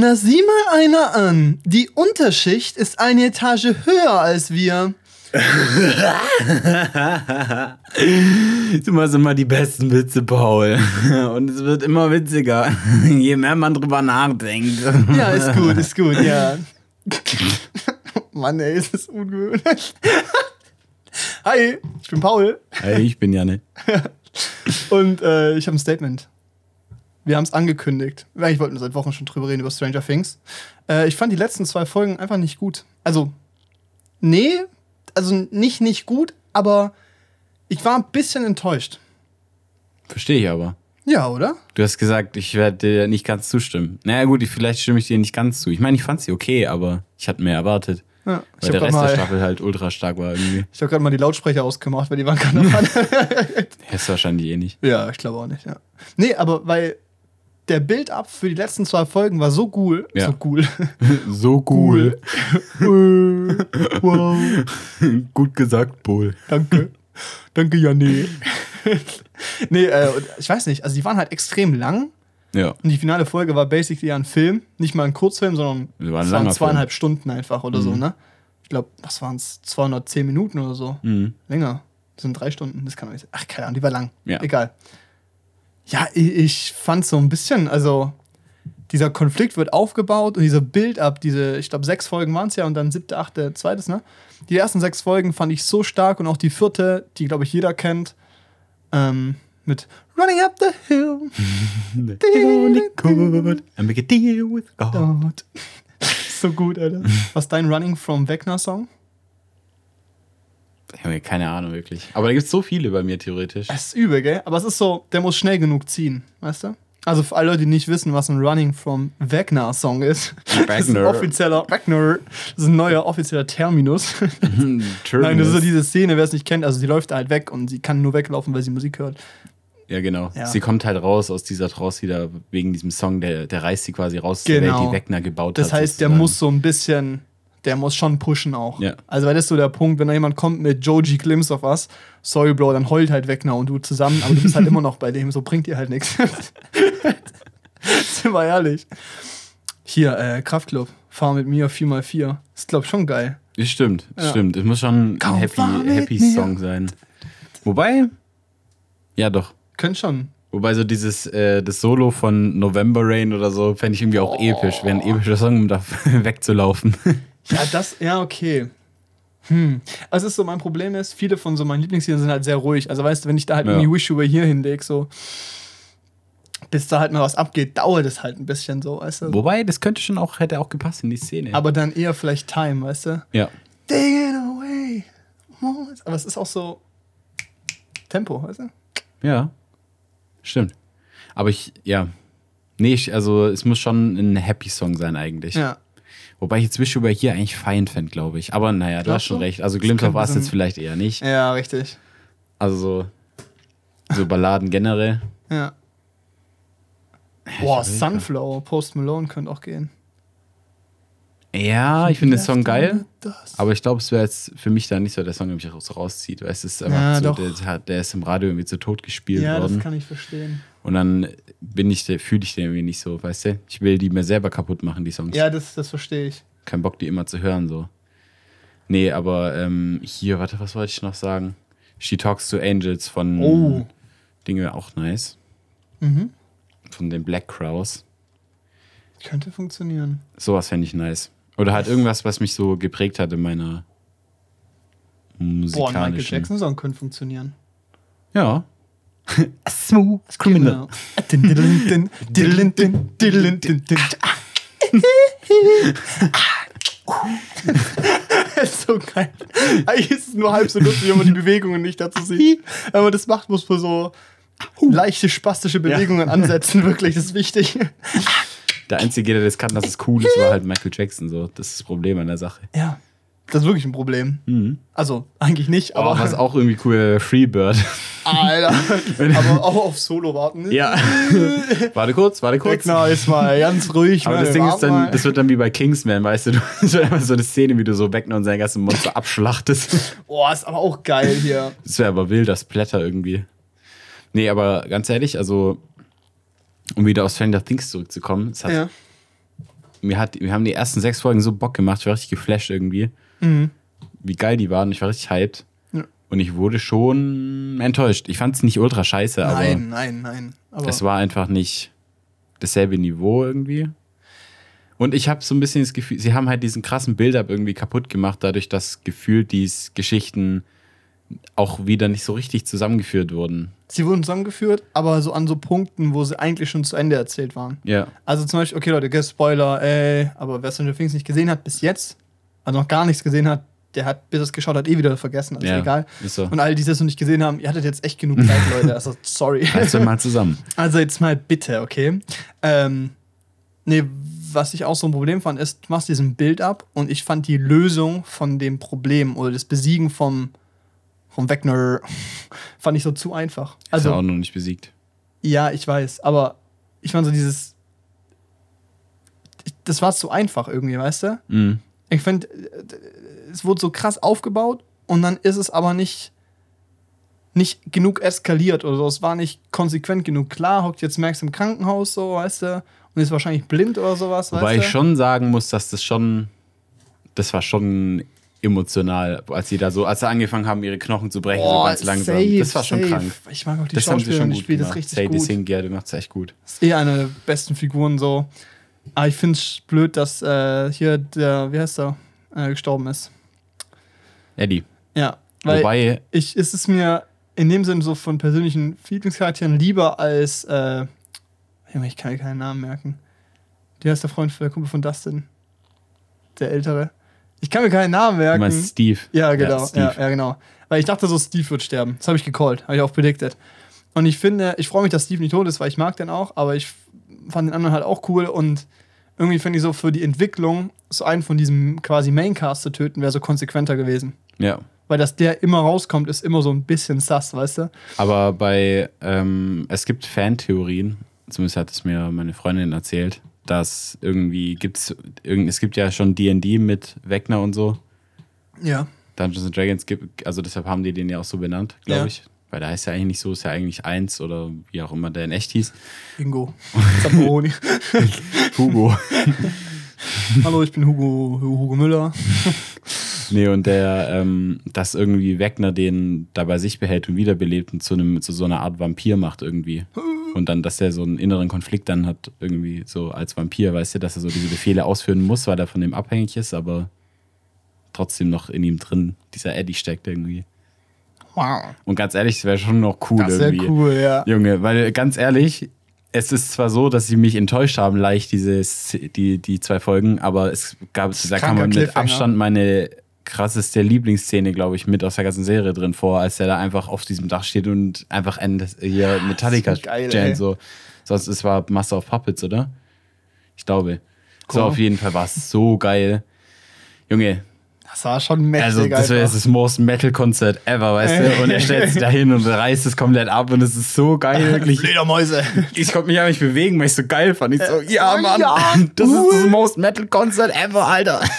Na, sieh mal einer an. Die Unterschicht ist eine Etage höher als wir. Du machst immer die besten Witze, Paul. Und es wird immer witziger, je mehr man drüber nachdenkt. Ja, ist gut, ist gut, ja. Mann, ey, ist das ungewöhnlich. Hi, ich bin Paul Hey, ich bin Janne. und äh, ich habe ein Statement. Wir haben es angekündigt. Eigentlich wollten wir seit Wochen schon drüber reden, über Stranger Things. Äh, ich fand die letzten zwei Folgen einfach nicht gut. Also, nee, also nicht nicht gut, aber ich war ein bisschen enttäuscht. Verstehe ich aber. Ja, oder? Du hast gesagt, ich werde dir nicht ganz zustimmen. Naja, gut, ich- vielleicht stimme ich dir nicht ganz zu. Ich meine, ich fand sie okay, aber ich hatte mehr erwartet. Ja, ich Weil habe der gerade Rest der mal, Staffel halt ultra stark war irgendwie. ich hab grad mal die Lautsprecher ausgemacht, weil die waren gerade noch an. Du wahrscheinlich eh nicht. Ja, ich glaube auch nicht, ja. Nee, aber weil der Build-up für die letzten zwei Folgen war so cool. Ja. So cool. So Cool. wow. Gut gesagt, Paul. Danke. Danke, Janne. nee, äh, ich weiß nicht, also die waren halt extrem lang. Ja. Und die finale Folge war basically ja ein Film. Nicht mal ein Kurzfilm, sondern war es waren zweieinhalb Stunden einfach oder so, Mhm. ne? Ich glaube, was waren es? 210 Minuten oder so. Mhm. Länger. Das sind drei Stunden, das kann man nicht Ach, keine Ahnung, die war lang. Ja. Egal. Ja, ich, ich fand so ein bisschen, also dieser Konflikt wird aufgebaut und dieser Build-up, diese, ich glaube, sechs Folgen waren es ja und dann siebte, achte, zweites, ne? Die ersten sechs Folgen fand ich so stark und auch die vierte, die, glaube ich, jeder kennt, ähm, mit Running Up the Hill. Only good. I make a deal with God. So gut, Alter. Was ist dein Running from Wegner-Song? Ich habe keine Ahnung, wirklich. Aber da gibt es so viele bei mir theoretisch. Es ist übel, gell? Aber es ist so, der muss schnell genug ziehen, weißt du? Also für alle Leute, die nicht wissen, was ein Running from Wagner Song ist. Das ist ein Wagner. offizieller Wagner. Das ist ein neuer offizieller Terminus. Nein, das ist so diese Szene, wer es nicht kennt. Also sie läuft halt weg und sie kann nur weglaufen, weil sie Musik hört. Ja, genau. Ja. Sie kommt halt raus aus dieser Trance wieder wegen diesem Song, der, der reißt sie quasi raus, aus der Genau. Welt, die Wegner gebaut Das hat. heißt, der sozusagen. muss so ein bisschen, der muss schon pushen auch. Ja. Also weil das ist so der Punkt, wenn da jemand kommt mit Joji Glimpse of Us, sorry Bro, dann heult halt Wegner und du zusammen, aber du bist halt immer noch bei dem, so bringt dir halt nichts. Sind wir ehrlich. Hier, äh, Kraftclub, fahr mit mir 4x4. Ist glaub ich schon geil. Das stimmt, das Ja. stimmt. Es muss schon ein Komm, Happy, mit Happy mir. Song sein. Wobei, ja doch. Könnt schon. Wobei so dieses, äh, das Solo von November Rain oder so, fände ich irgendwie auch Oh. episch. Wäre ein epischer Song, um da wegzulaufen. Ja, das, ja, okay. Hm. Also ist so, mein Problem ist, viele von so meinen Lieblingsliedern sind halt sehr ruhig. Also weißt du, wenn ich da halt Ja. irgendwie Wish You Were Here hinlege, so, bis da halt mal was abgeht, dauert es halt ein bisschen so, weißt du. Wobei, das könnte schon auch, hätte auch gepasst in die Szene. Aber dann eher vielleicht Time, weißt du. ja. Digging away. Aber es ist auch so Tempo, weißt du? Ja. Stimmt. Aber ich, ja. Nee, ich, also es muss schon ein Happy Song sein eigentlich. Ja. Wobei ich jetzt Wish über hier eigentlich fein fände, glaube ich. Aber naja, du hast schon recht. Also Das Us so ein- jetzt vielleicht eher nicht. Ja, richtig. Also so, so Balladen generell. Ja. Boah, Sunflower, Post Malone könnte auch gehen. Ja, ich finde den Song geil. Aber ich glaube, es wäre jetzt für mich dann nicht so der Song, der mich raus- rauszieht. Weil es ist einfach Ja, so, der, der ist im Radio irgendwie zu tot gespielt Ja, das worden. kann ich verstehen. Und dann bin ich, der- fühle ich den irgendwie nicht so, weißt du? Ich will die mir selber kaputt machen, die Songs. Ja, das, das verstehe ich. Kein Bock, die immer zu hören, so. Nee, aber ähm, hier, warte, was wollte ich noch sagen? She Talks to Angels von Oh. Dinge auch nice. Mhm. Von den Black Crows. Könnte funktionieren. Sowas fände ich nice. Oder halt irgendwas, was mich so geprägt hat in meiner Boah, ein Michael musikalischen. Jackson-Song könnte funktionieren. Ja. A smooth Genau. Das ist so geil. Eigentlich ist es nur halb so lustig, wenn man die Bewegungen nicht dazu sieht. Wenn man das macht, muss man so leichte spastische Bewegungen ansetzen. Wirklich, das ist wichtig. Der Einzige, der das kann, dass es cool ist, war halt Michael Jackson. So. Das ist das Problem an der Sache. Ja, das ist wirklich ein Problem. Mhm. Also, eigentlich nicht, Aber aber. was auch irgendwie cool, Freebird. Alter. aber auch auf Solo warten. ja. warte kurz, warte kurz. Wegner ist mal ganz ruhig. Aber das Ding ist dann, mal. das wird dann wie bei Kingsman, weißt du, das wird einfach so eine Szene, wie du so Wegner und seine ganzen Monster abschlachtest. Boah, ist aber auch geil hier. Das wäre aber wild, das Blätter irgendwie. Nee, aber ganz ehrlich, also, um wieder auf Stranger Things zurückzukommen, es hat Ja. mir, hat, mir haben die ersten sechs Folgen so Bock gemacht, ich war richtig geflasht irgendwie, Mhm. wie geil die waren. Ich war richtig hyped. Ja. Und ich wurde schon enttäuscht. Ich fand es nicht ultra scheiße, aber Nein, nein, nein. Aber es war einfach nicht dasselbe Niveau irgendwie. Und ich habe so ein bisschen das Gefühl, sie haben halt diesen krassen Build-up irgendwie kaputt gemacht, dadurch, dass gefühlt diese Geschichten auch wieder nicht so richtig zusammengeführt wurden. sie wurden zusammengeführt, aber so an so Punkten, wo sie eigentlich schon zu Ende erzählt waren. Ja. Also zum Beispiel, okay Leute, Spoiler, ey, aber wer Stranger Things nicht gesehen hat bis jetzt, also noch gar nichts gesehen hat, der hat, bis er es geschaut hat, eh wieder vergessen, also Ja, egal. ist so. Und alle, die das noch nicht gesehen haben, ihr hattet jetzt echt genug Zeit, Leute, also sorry. Also mal zusammen. Also jetzt mal bitte, okay? Ähm, nee, was ich auch so ein Problem fand, ist, du machst diesen Bild ab und ich fand die Lösung von dem Problem oder das Besiegen vom, vom Wegner fand ich so zu einfach. Also auch Also, noch nicht besiegt. ja, ich weiß, aber ich fand so dieses. Das war zu einfach irgendwie, weißt du? Mhm. Ich finde, es wurde so krass aufgebaut und dann ist es aber nicht, nicht genug eskaliert oder so. Es war nicht konsequent genug. Klar, hockt jetzt Max im Krankenhaus, so, weißt du, und ist wahrscheinlich blind oder sowas, Wobei weißt ich du? schon sagen muss, dass das schon, das war schon emotional, als sie da so, als sie angefangen haben, ihre Knochen zu brechen, so Boah, ganz langsam. safe, das war schon safe. krank. Ich mag auch die Das haben sie Schauspielerin, schon die gut spielt das richtig Sadie gut. Singh, ja, du machst echt gut. Ist eh eine der besten Figuren so. Aber ich finde es blöd, dass äh, hier der, wie heißt er, äh, gestorben ist. Eddie. Ja, weil Wobei, ich, ist es mir in dem Sinne so von persönlichen Lieblingscharakteren lieber als, äh, ich kann keinen Namen merken. Wie heißt der Freund, der Kumpel von Dustin? Der Ältere. Ich kann mir keinen Namen du merken. meinst Steve. Ja, genau. Ja, Steve. ja, genau. Weil ich dachte so, Steve wird sterben. Das habe ich gecallt, habe ich auch predicted. Und ich finde, ich freue mich, dass Steve nicht tot ist, weil ich mag den auch, aber ich fand den anderen halt auch cool und irgendwie finde ich so für die Entwicklung, so einen von diesem quasi Maincast zu töten, wäre so konsequenter gewesen. Ja. Weil dass der immer rauskommt, ist immer so ein bisschen sass, weißt du? Aber bei, ähm, es gibt Fantheorien, zumindest hat es mir meine Freundin erzählt, dass irgendwie gibt's, irgend, es gibt ja schon D&D mit Wegner und so. Ja. Dungeons and Dragons gibt, also deshalb haben die den ja auch so benannt, glaube Ja. ich. Weil da heißt ja eigentlich nicht so, ist ja eigentlich eins oder wie auch immer der in echt hieß. Ingo. Zamperoni. Hugo. Hallo, ich bin Hugo, Hugo Müller. nee, und der, ähm, dass irgendwie Wegner den da bei sich behält und wiederbelebt und zu, einem, zu so einer Art Vampir macht irgendwie. Und dann, dass er so einen inneren Konflikt dann hat, irgendwie so als Vampir, weißt du, dass er so diese Befehle ausführen muss, weil er von dem abhängig ist, aber trotzdem noch in ihm drin dieser Eddie steckt irgendwie. Wow. Und ganz ehrlich, das wäre schon noch cool Das irgendwie. cool, ja. Junge, weil ganz ehrlich, es ist zwar so, dass sie mich enttäuscht haben, leicht, diese, die, die zwei Folgen, aber es gab, da kranker man mit. Abstand meine krasseste Lieblingsszene, glaube ich, mit aus der ganzen Serie drin vor, als er da einfach auf diesem Dach steht und einfach ein, hier Metallica so ey. so. Sonst es war Master of Puppets, oder? Ich glaube. So Cool. auf jeden Fall war es so geil. Junge, Das war schon mächtig. also das wäre jetzt das most Metal Konzert ever, weißt du? Und er stellt sich da hin und reißt es komplett ab und es ist so geil, wirklich. Fledermäuse. Ich konnte mich ja nicht bewegen, weil ich so geil fand. Ich so, ja, oh, Mann, ja, das ist das most Metal Concert ever, Alter.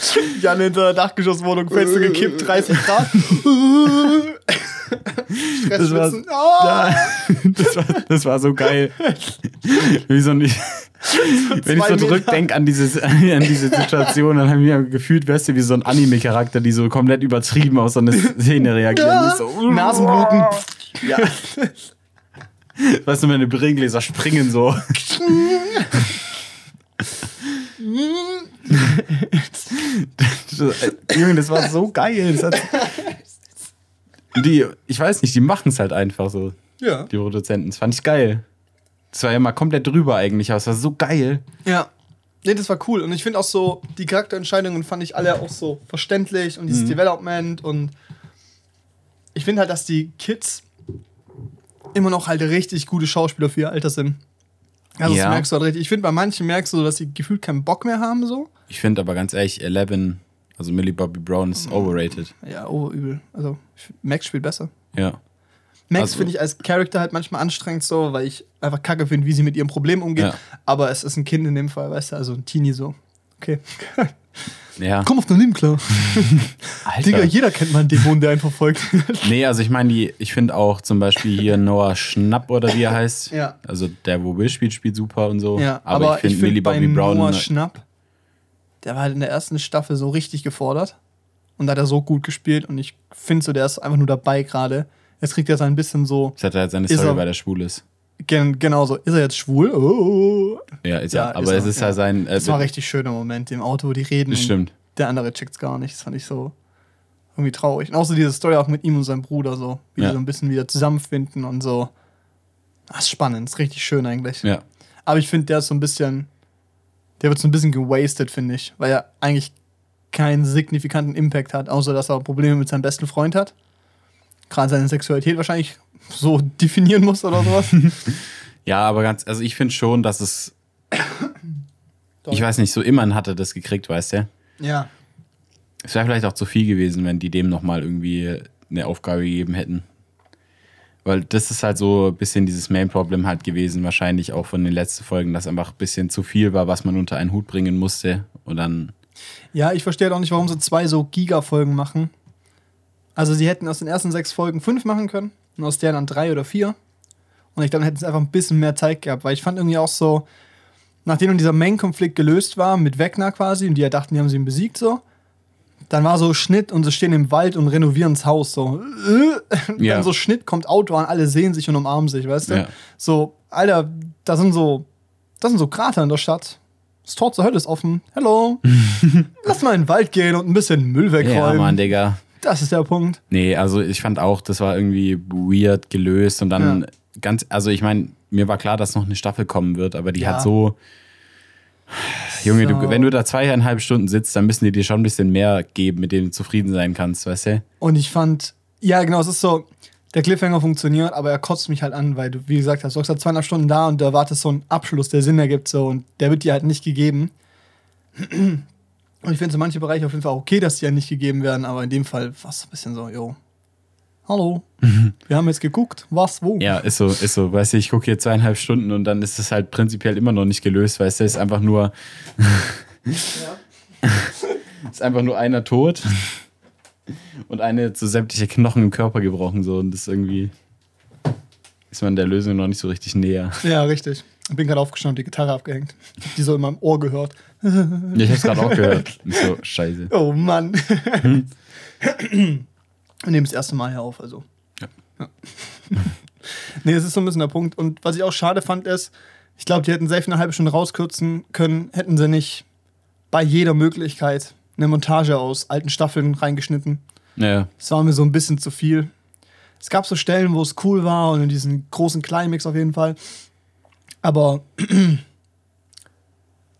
Jan hinter der Dachgeschosswohnung, Fenster gekippt, 30 Grad. Das war. Oh. ja, das, war, das war so geil. Wie so ein, wenn ich so zurückdenke an, dieses, an diese Situation, dann habe ich mir gefühlt, wärst du wie so ein Anime-Charakter, die so komplett übertrieben auf so eine Szene reagieren. Ja. So, Nasenbluten. Ja. Weißt du, meine Brillengläser springen so. Junge, das war so geil. Die, ich weiß nicht, die machen es halt einfach so, Ja. die Produzenten. Das fand ich geil. Das war ja mal komplett drüber eigentlich, aber es war so geil. Ja. Nee, das war cool. Und ich finde auch so, die Charakterentscheidungen fand ich alle auch so verständlich und Mhm. dieses Development und ich finde halt, dass die Kids immer noch halt richtig gute Schauspieler für ihr Alter sind. Also Ja. das merkst du halt richtig. Ich finde, bei manchen merkst du, dass sie gefühlt keinen Bock mehr haben, so. Ich finde aber ganz ehrlich, Eleven, also Millie Bobby Brown, ist overrated. Ja, oh, übel. Also, Max spielt besser. Ja. Max Also- finde ich als Charakter halt manchmal anstrengend so, weil ich einfach kacke finde, wie sie mit ihrem Problem umgeht. Ja. Aber es ist ein Kind in dem Fall, weißt du, also ein Teenie so. Okay. Ja. Komm auf dein Leben klar. Alter. Digga, jeder kennt mal einen Dämon, der einen verfolgt. Nee, also ich meine, die, ich finde auch zum Beispiel hier Noah Schnapp oder wie er heißt. Ja. Also der, wo Will spielt, spielt super und so. ja, aber, ich finde Millie bei Bobby Brown. Noah Schnapp, der war halt in der ersten Staffel so richtig gefordert. Und da hat er so gut gespielt. Und ich finde so, der ist einfach nur dabei gerade. Jetzt kriegt er so ein bisschen so, Das hat er halt seine Story, weil er schwul ist. Gen, genau so, ist er jetzt schwul? Oh. Ja, ist Ja, er. Aber ist es ist ja. sein. Äh, Das war ein richtig schöner Moment im Auto, wo die reden. Stimmt. Der andere checkt's gar nicht. Das fand ich so irgendwie traurig. Und auch so diese Story auch mit ihm und seinem Bruder, so, wie Ja. die so ein bisschen wieder zusammenfinden und so. Das ist spannend, das ist richtig schön eigentlich. Ja. Aber ich finde, der ist so ein bisschen, der wird so ein bisschen gewastet, finde ich, weil er eigentlich keinen signifikanten Impact hat, außer dass er Probleme mit seinem besten Freund hat. Gerade seine Sexualität wahrscheinlich so definieren muss oder sowas. Ja, aber ganz, also ich finde schon, dass es. Ich weiß nicht, so immerhin hat er das gekriegt, weißt du? ja. Es wäre vielleicht auch zu viel gewesen, wenn die dem nochmal irgendwie eine Aufgabe gegeben hätten. Weil das ist halt so ein bisschen dieses Main-Problem halt gewesen, wahrscheinlich auch von den letzten Folgen, dass einfach ein bisschen zu viel war, was man unter einen Hut bringen musste. Und dann, Ja, ich verstehe halt auch nicht, warum sie zwei so Giga-Folgen machen. Also sie hätten aus den ersten sechs Folgen fünf machen können und aus der dann drei oder vier. Und ich glaube, dann hätten sie einfach ein bisschen mehr Zeit gehabt, weil ich fand irgendwie auch so, nachdem dieser Main-Konflikt gelöst war, mit Wegner quasi, und die ja dachten, die haben sie ihn besiegt so, dann war so Schnitt und sie stehen im Wald und renovieren das Haus so. Äh, Ja. Dann so Schnitt, kommt Auto an, alle sehen sich und umarmen sich, weißt du? Ja. So, Alter, da sind so, das sind so Krater in der Stadt. Das Tor zur Hölle ist offen. Hello. Lass mal in den Wald gehen und ein bisschen Müll ja, wegräumen. Mann, Digga. Das ist der Punkt. Nee, also ich fand auch, das war irgendwie weird gelöst und dann Ja. ganz, also ich meine, mir war klar, dass noch eine Staffel kommen wird, aber die Ja. hat so. Junge, So. du, wenn du da zweieinhalb Stunden sitzt, dann müssen die dir schon ein bisschen mehr geben, mit dem du zufrieden sein kannst, weißt du? Und ich fand, ja, genau, es ist so, der Cliffhanger funktioniert, aber er kotzt mich halt an, weil du, wie gesagt hast, du hast halt zweieinhalb Stunden da und du erwartest so einen Abschluss, der Sinn ergibt, so, und der wird dir halt nicht gegeben. Und ich finde so manche Bereiche auf jeden Fall auch okay, dass die ja nicht gegeben werden, aber in dem Fall war es ein bisschen so, jo. Hallo, wir haben jetzt geguckt, was, wo. Ja, ist so, ist so. Weißt du, ich gucke hier zweieinhalb Stunden und dann ist es halt prinzipiell immer noch nicht gelöst, weißt du, ist einfach nur. ist einfach nur einer tot und eine zu sämtliche Knochen im Körper gebrochen, so. Und das irgendwie. Ist man der Lösung noch nicht so richtig näher. Ja, richtig. Ich bin gerade aufgestanden und die Gitarre abgehängt. Ich hab die so in meinem Ohr gehört. Ich hab's gerade auch gehört. Und so, scheiße. Oh Mann. Wir nehmen das erste Mal hier auf, also. Ja. Ja. nee, das ist so ein bisschen der Punkt. Und was ich auch schade fand, ist, ich glaube, die hätten safe eine halbe Stunde rauskürzen können, hätten sie nicht bei jeder Möglichkeit eine Montage aus alten Staffeln reingeschnitten. Ja, Das war mir so ein bisschen zu viel. Es gab so Stellen, wo es cool war und in diesen großen Climax auf jeden Fall. Aber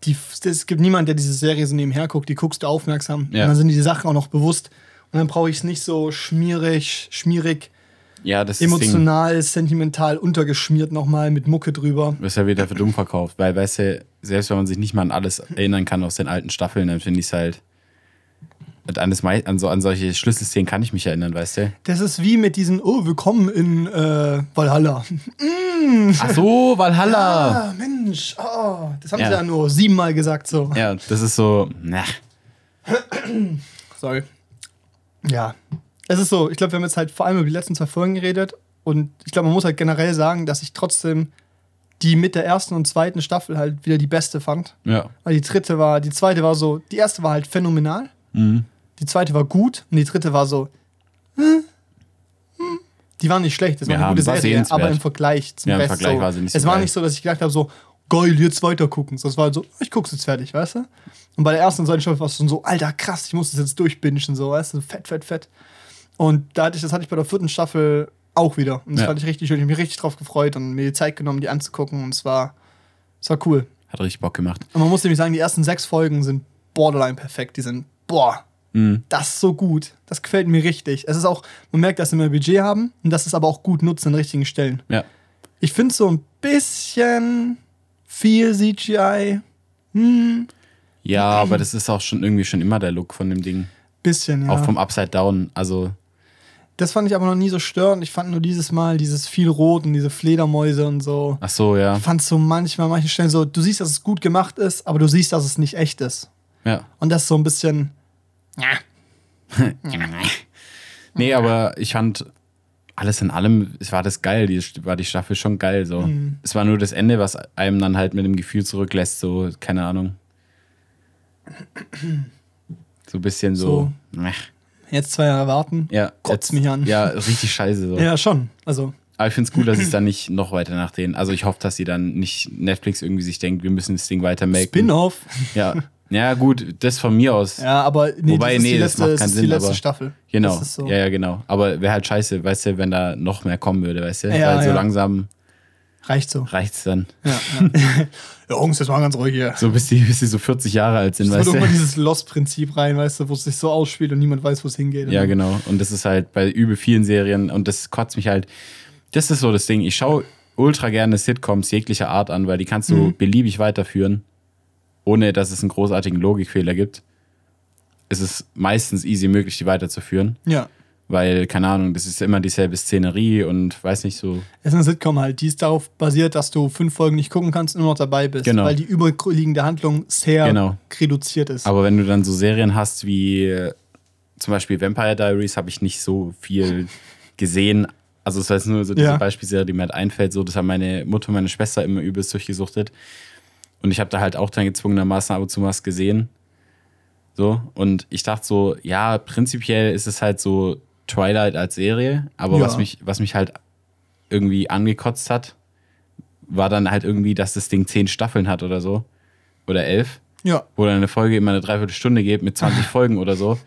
die, es gibt niemanden, der diese Serie so nebenher guckt. Die guckst du aufmerksam. Ja. Und dann sind die Sachen auch noch bewusst. Und dann brauche ich es nicht so schmierig, schmierig, ja das ist das Ding. emotional, sentimental untergeschmiert nochmal mit Mucke drüber. Du wirst ja wieder für dumm verkauft, weil, weißt du, selbst wenn man sich nicht mal an alles erinnern kann aus den alten Staffeln, dann finde ich es halt. Und An, das, an, so, an solche Schlüsselszenen kann ich mich erinnern, weißt du? Das ist wie mit diesen, oh, willkommen in äh, Valhalla. Ach so, Valhalla! Ah, Mensch, oh, das haben Ja. sie ja nur siebenmal gesagt so. Ja, das ist so, na, Sorry. Ja. Es ist so, ich glaube, wir haben jetzt halt vor allem über die letzten zwei Folgen geredet und ich glaube, man muss halt generell sagen, dass ich trotzdem die mit der ersten und zweiten Staffel halt wieder die beste fand. ja. Weil die dritte war, die zweite war so, die erste war halt phänomenal, Mhm. die zweite war gut und die dritte war so, hm, hm. die war nicht schlecht, das war Ja, eine gute Serie, aber im Vergleich zum Ja, im Rest Vergleich so. war sie nicht so Es war geil. nicht so, dass ich gedacht habe, so, geil, jetzt weiter gucken. So, es war halt so, ich guck's jetzt fertig, weißt du? Und bei der ersten und zweiten Staffel war es schon so, alter, krass, ich muss das jetzt durchbingen, so, weißt du, fett, fett, fett. Und da hatte ich, das hatte ich bei der vierten Staffel auch wieder. Und das Ja. fand ich richtig schön. Ich habe mich richtig drauf gefreut und mir die Zeit genommen, die anzugucken. Und es war, es war cool. Hat richtig Bock gemacht. Und man muss nämlich sagen, die ersten sechs Folgen sind borderline perfekt. Die sind, boah, Mhm. das ist so gut. Das gefällt mir richtig. Es ist auch, man merkt, dass sie mehr Budget haben und dass es aber auch gut nutzen an richtigen Stellen. Ja. Ich finde so ein bisschen viel CGI. Hm, Ja, aber das ist auch schon irgendwie schon immer der Look von dem Ding. bisschen, ja. Auch vom Upside Down. Also, das fand ich aber noch nie so störend. Ich fand nur dieses Mal dieses viel Rot und diese Fledermäuse und so. ach so, ja. Ich fand so manchmal, an manchen Stellen so, du siehst, dass es gut gemacht ist, aber du siehst, dass es nicht echt ist. Ja. Und das ist so ein bisschen. Nee, aber ich fand alles in allem, es war das geil, die, war die Staffel schon geil. So. Mhm. Es war nur das Ende, was einem dann halt mit dem Gefühl zurücklässt, so, keine Ahnung. So ein bisschen so. meh. Jetzt zwei Jahre warten. Ja, Kotzt mich an. Ja, richtig scheiße. So. Ja, schon. Also, Aber ich finde es gut, dass es dann nicht noch weiter nach denen. Also ich hoffe, dass sie dann nicht Netflix irgendwie sich denkt, wir müssen das Ding weiter melken. Spin-off. Ja. Ja, gut, das von mir aus. Ja, aber nee, Wobei, das ist nee, die das letzte, macht das keinen ist die Sinn, letzte aber- Staffel. Genau. Das so. Ja, ja, genau. Aber wäre halt scheiße, weißt du, wenn da noch mehr kommen würde, weißt du? Ja, Weil so ja. langsam Reicht so. reicht's dann. Ja, ja. ja, Jungs, jetzt mal ganz ruhig hier. So bis die, bis die so 40 Jahre alt sind, Es weißt wird immer du? dieses Lost-Prinzip rein, weißt du, wo es sich so ausspielt und niemand weiß, wo es hingeht. Ja, genau. Und das ist halt bei übel vielen Serien und das kotzt mich halt. Das ist so das Ding. Ich schaue ultra gerne Sitcoms jeglicher Art an, weil die kannst du Mhm. beliebig weiterführen, ohne dass es einen großartigen Logikfehler gibt. Es ist meistens easy möglich, die weiterzuführen, Ja. weil, keine Ahnung, das ist immer dieselbe Szenerie und weiß nicht so. Es ist eine Sitcom halt, die ist darauf basiert, dass du fünf Folgen nicht gucken kannst und nur noch dabei bist. Genau. Weil die überliegende Handlung sehr Genau. reduziert ist. Aber wenn du dann so Serien hast wie äh, zum Beispiel Vampire Diaries, habe ich nicht so viel gesehen. Also es war jetzt nur so diese Ja. Beispielserie, die mir halt einfällt. So, das haben meine Mutter und meine Schwester immer übelst durchgesuchtet. Und ich habe da halt auch dann gezwungenermaßen ab und zu was gesehen. So, und ich dachte so, ja, prinzipiell ist es halt so Twilight als Serie, aber Ja. was, mich, was mich halt irgendwie angekotzt hat, war dann halt irgendwie, dass das Ding zehn Staffeln hat oder so. Oder elf ja. wo dann eine Folge immer eine Dreiviertelstunde geht mit 20 Folgen oder so.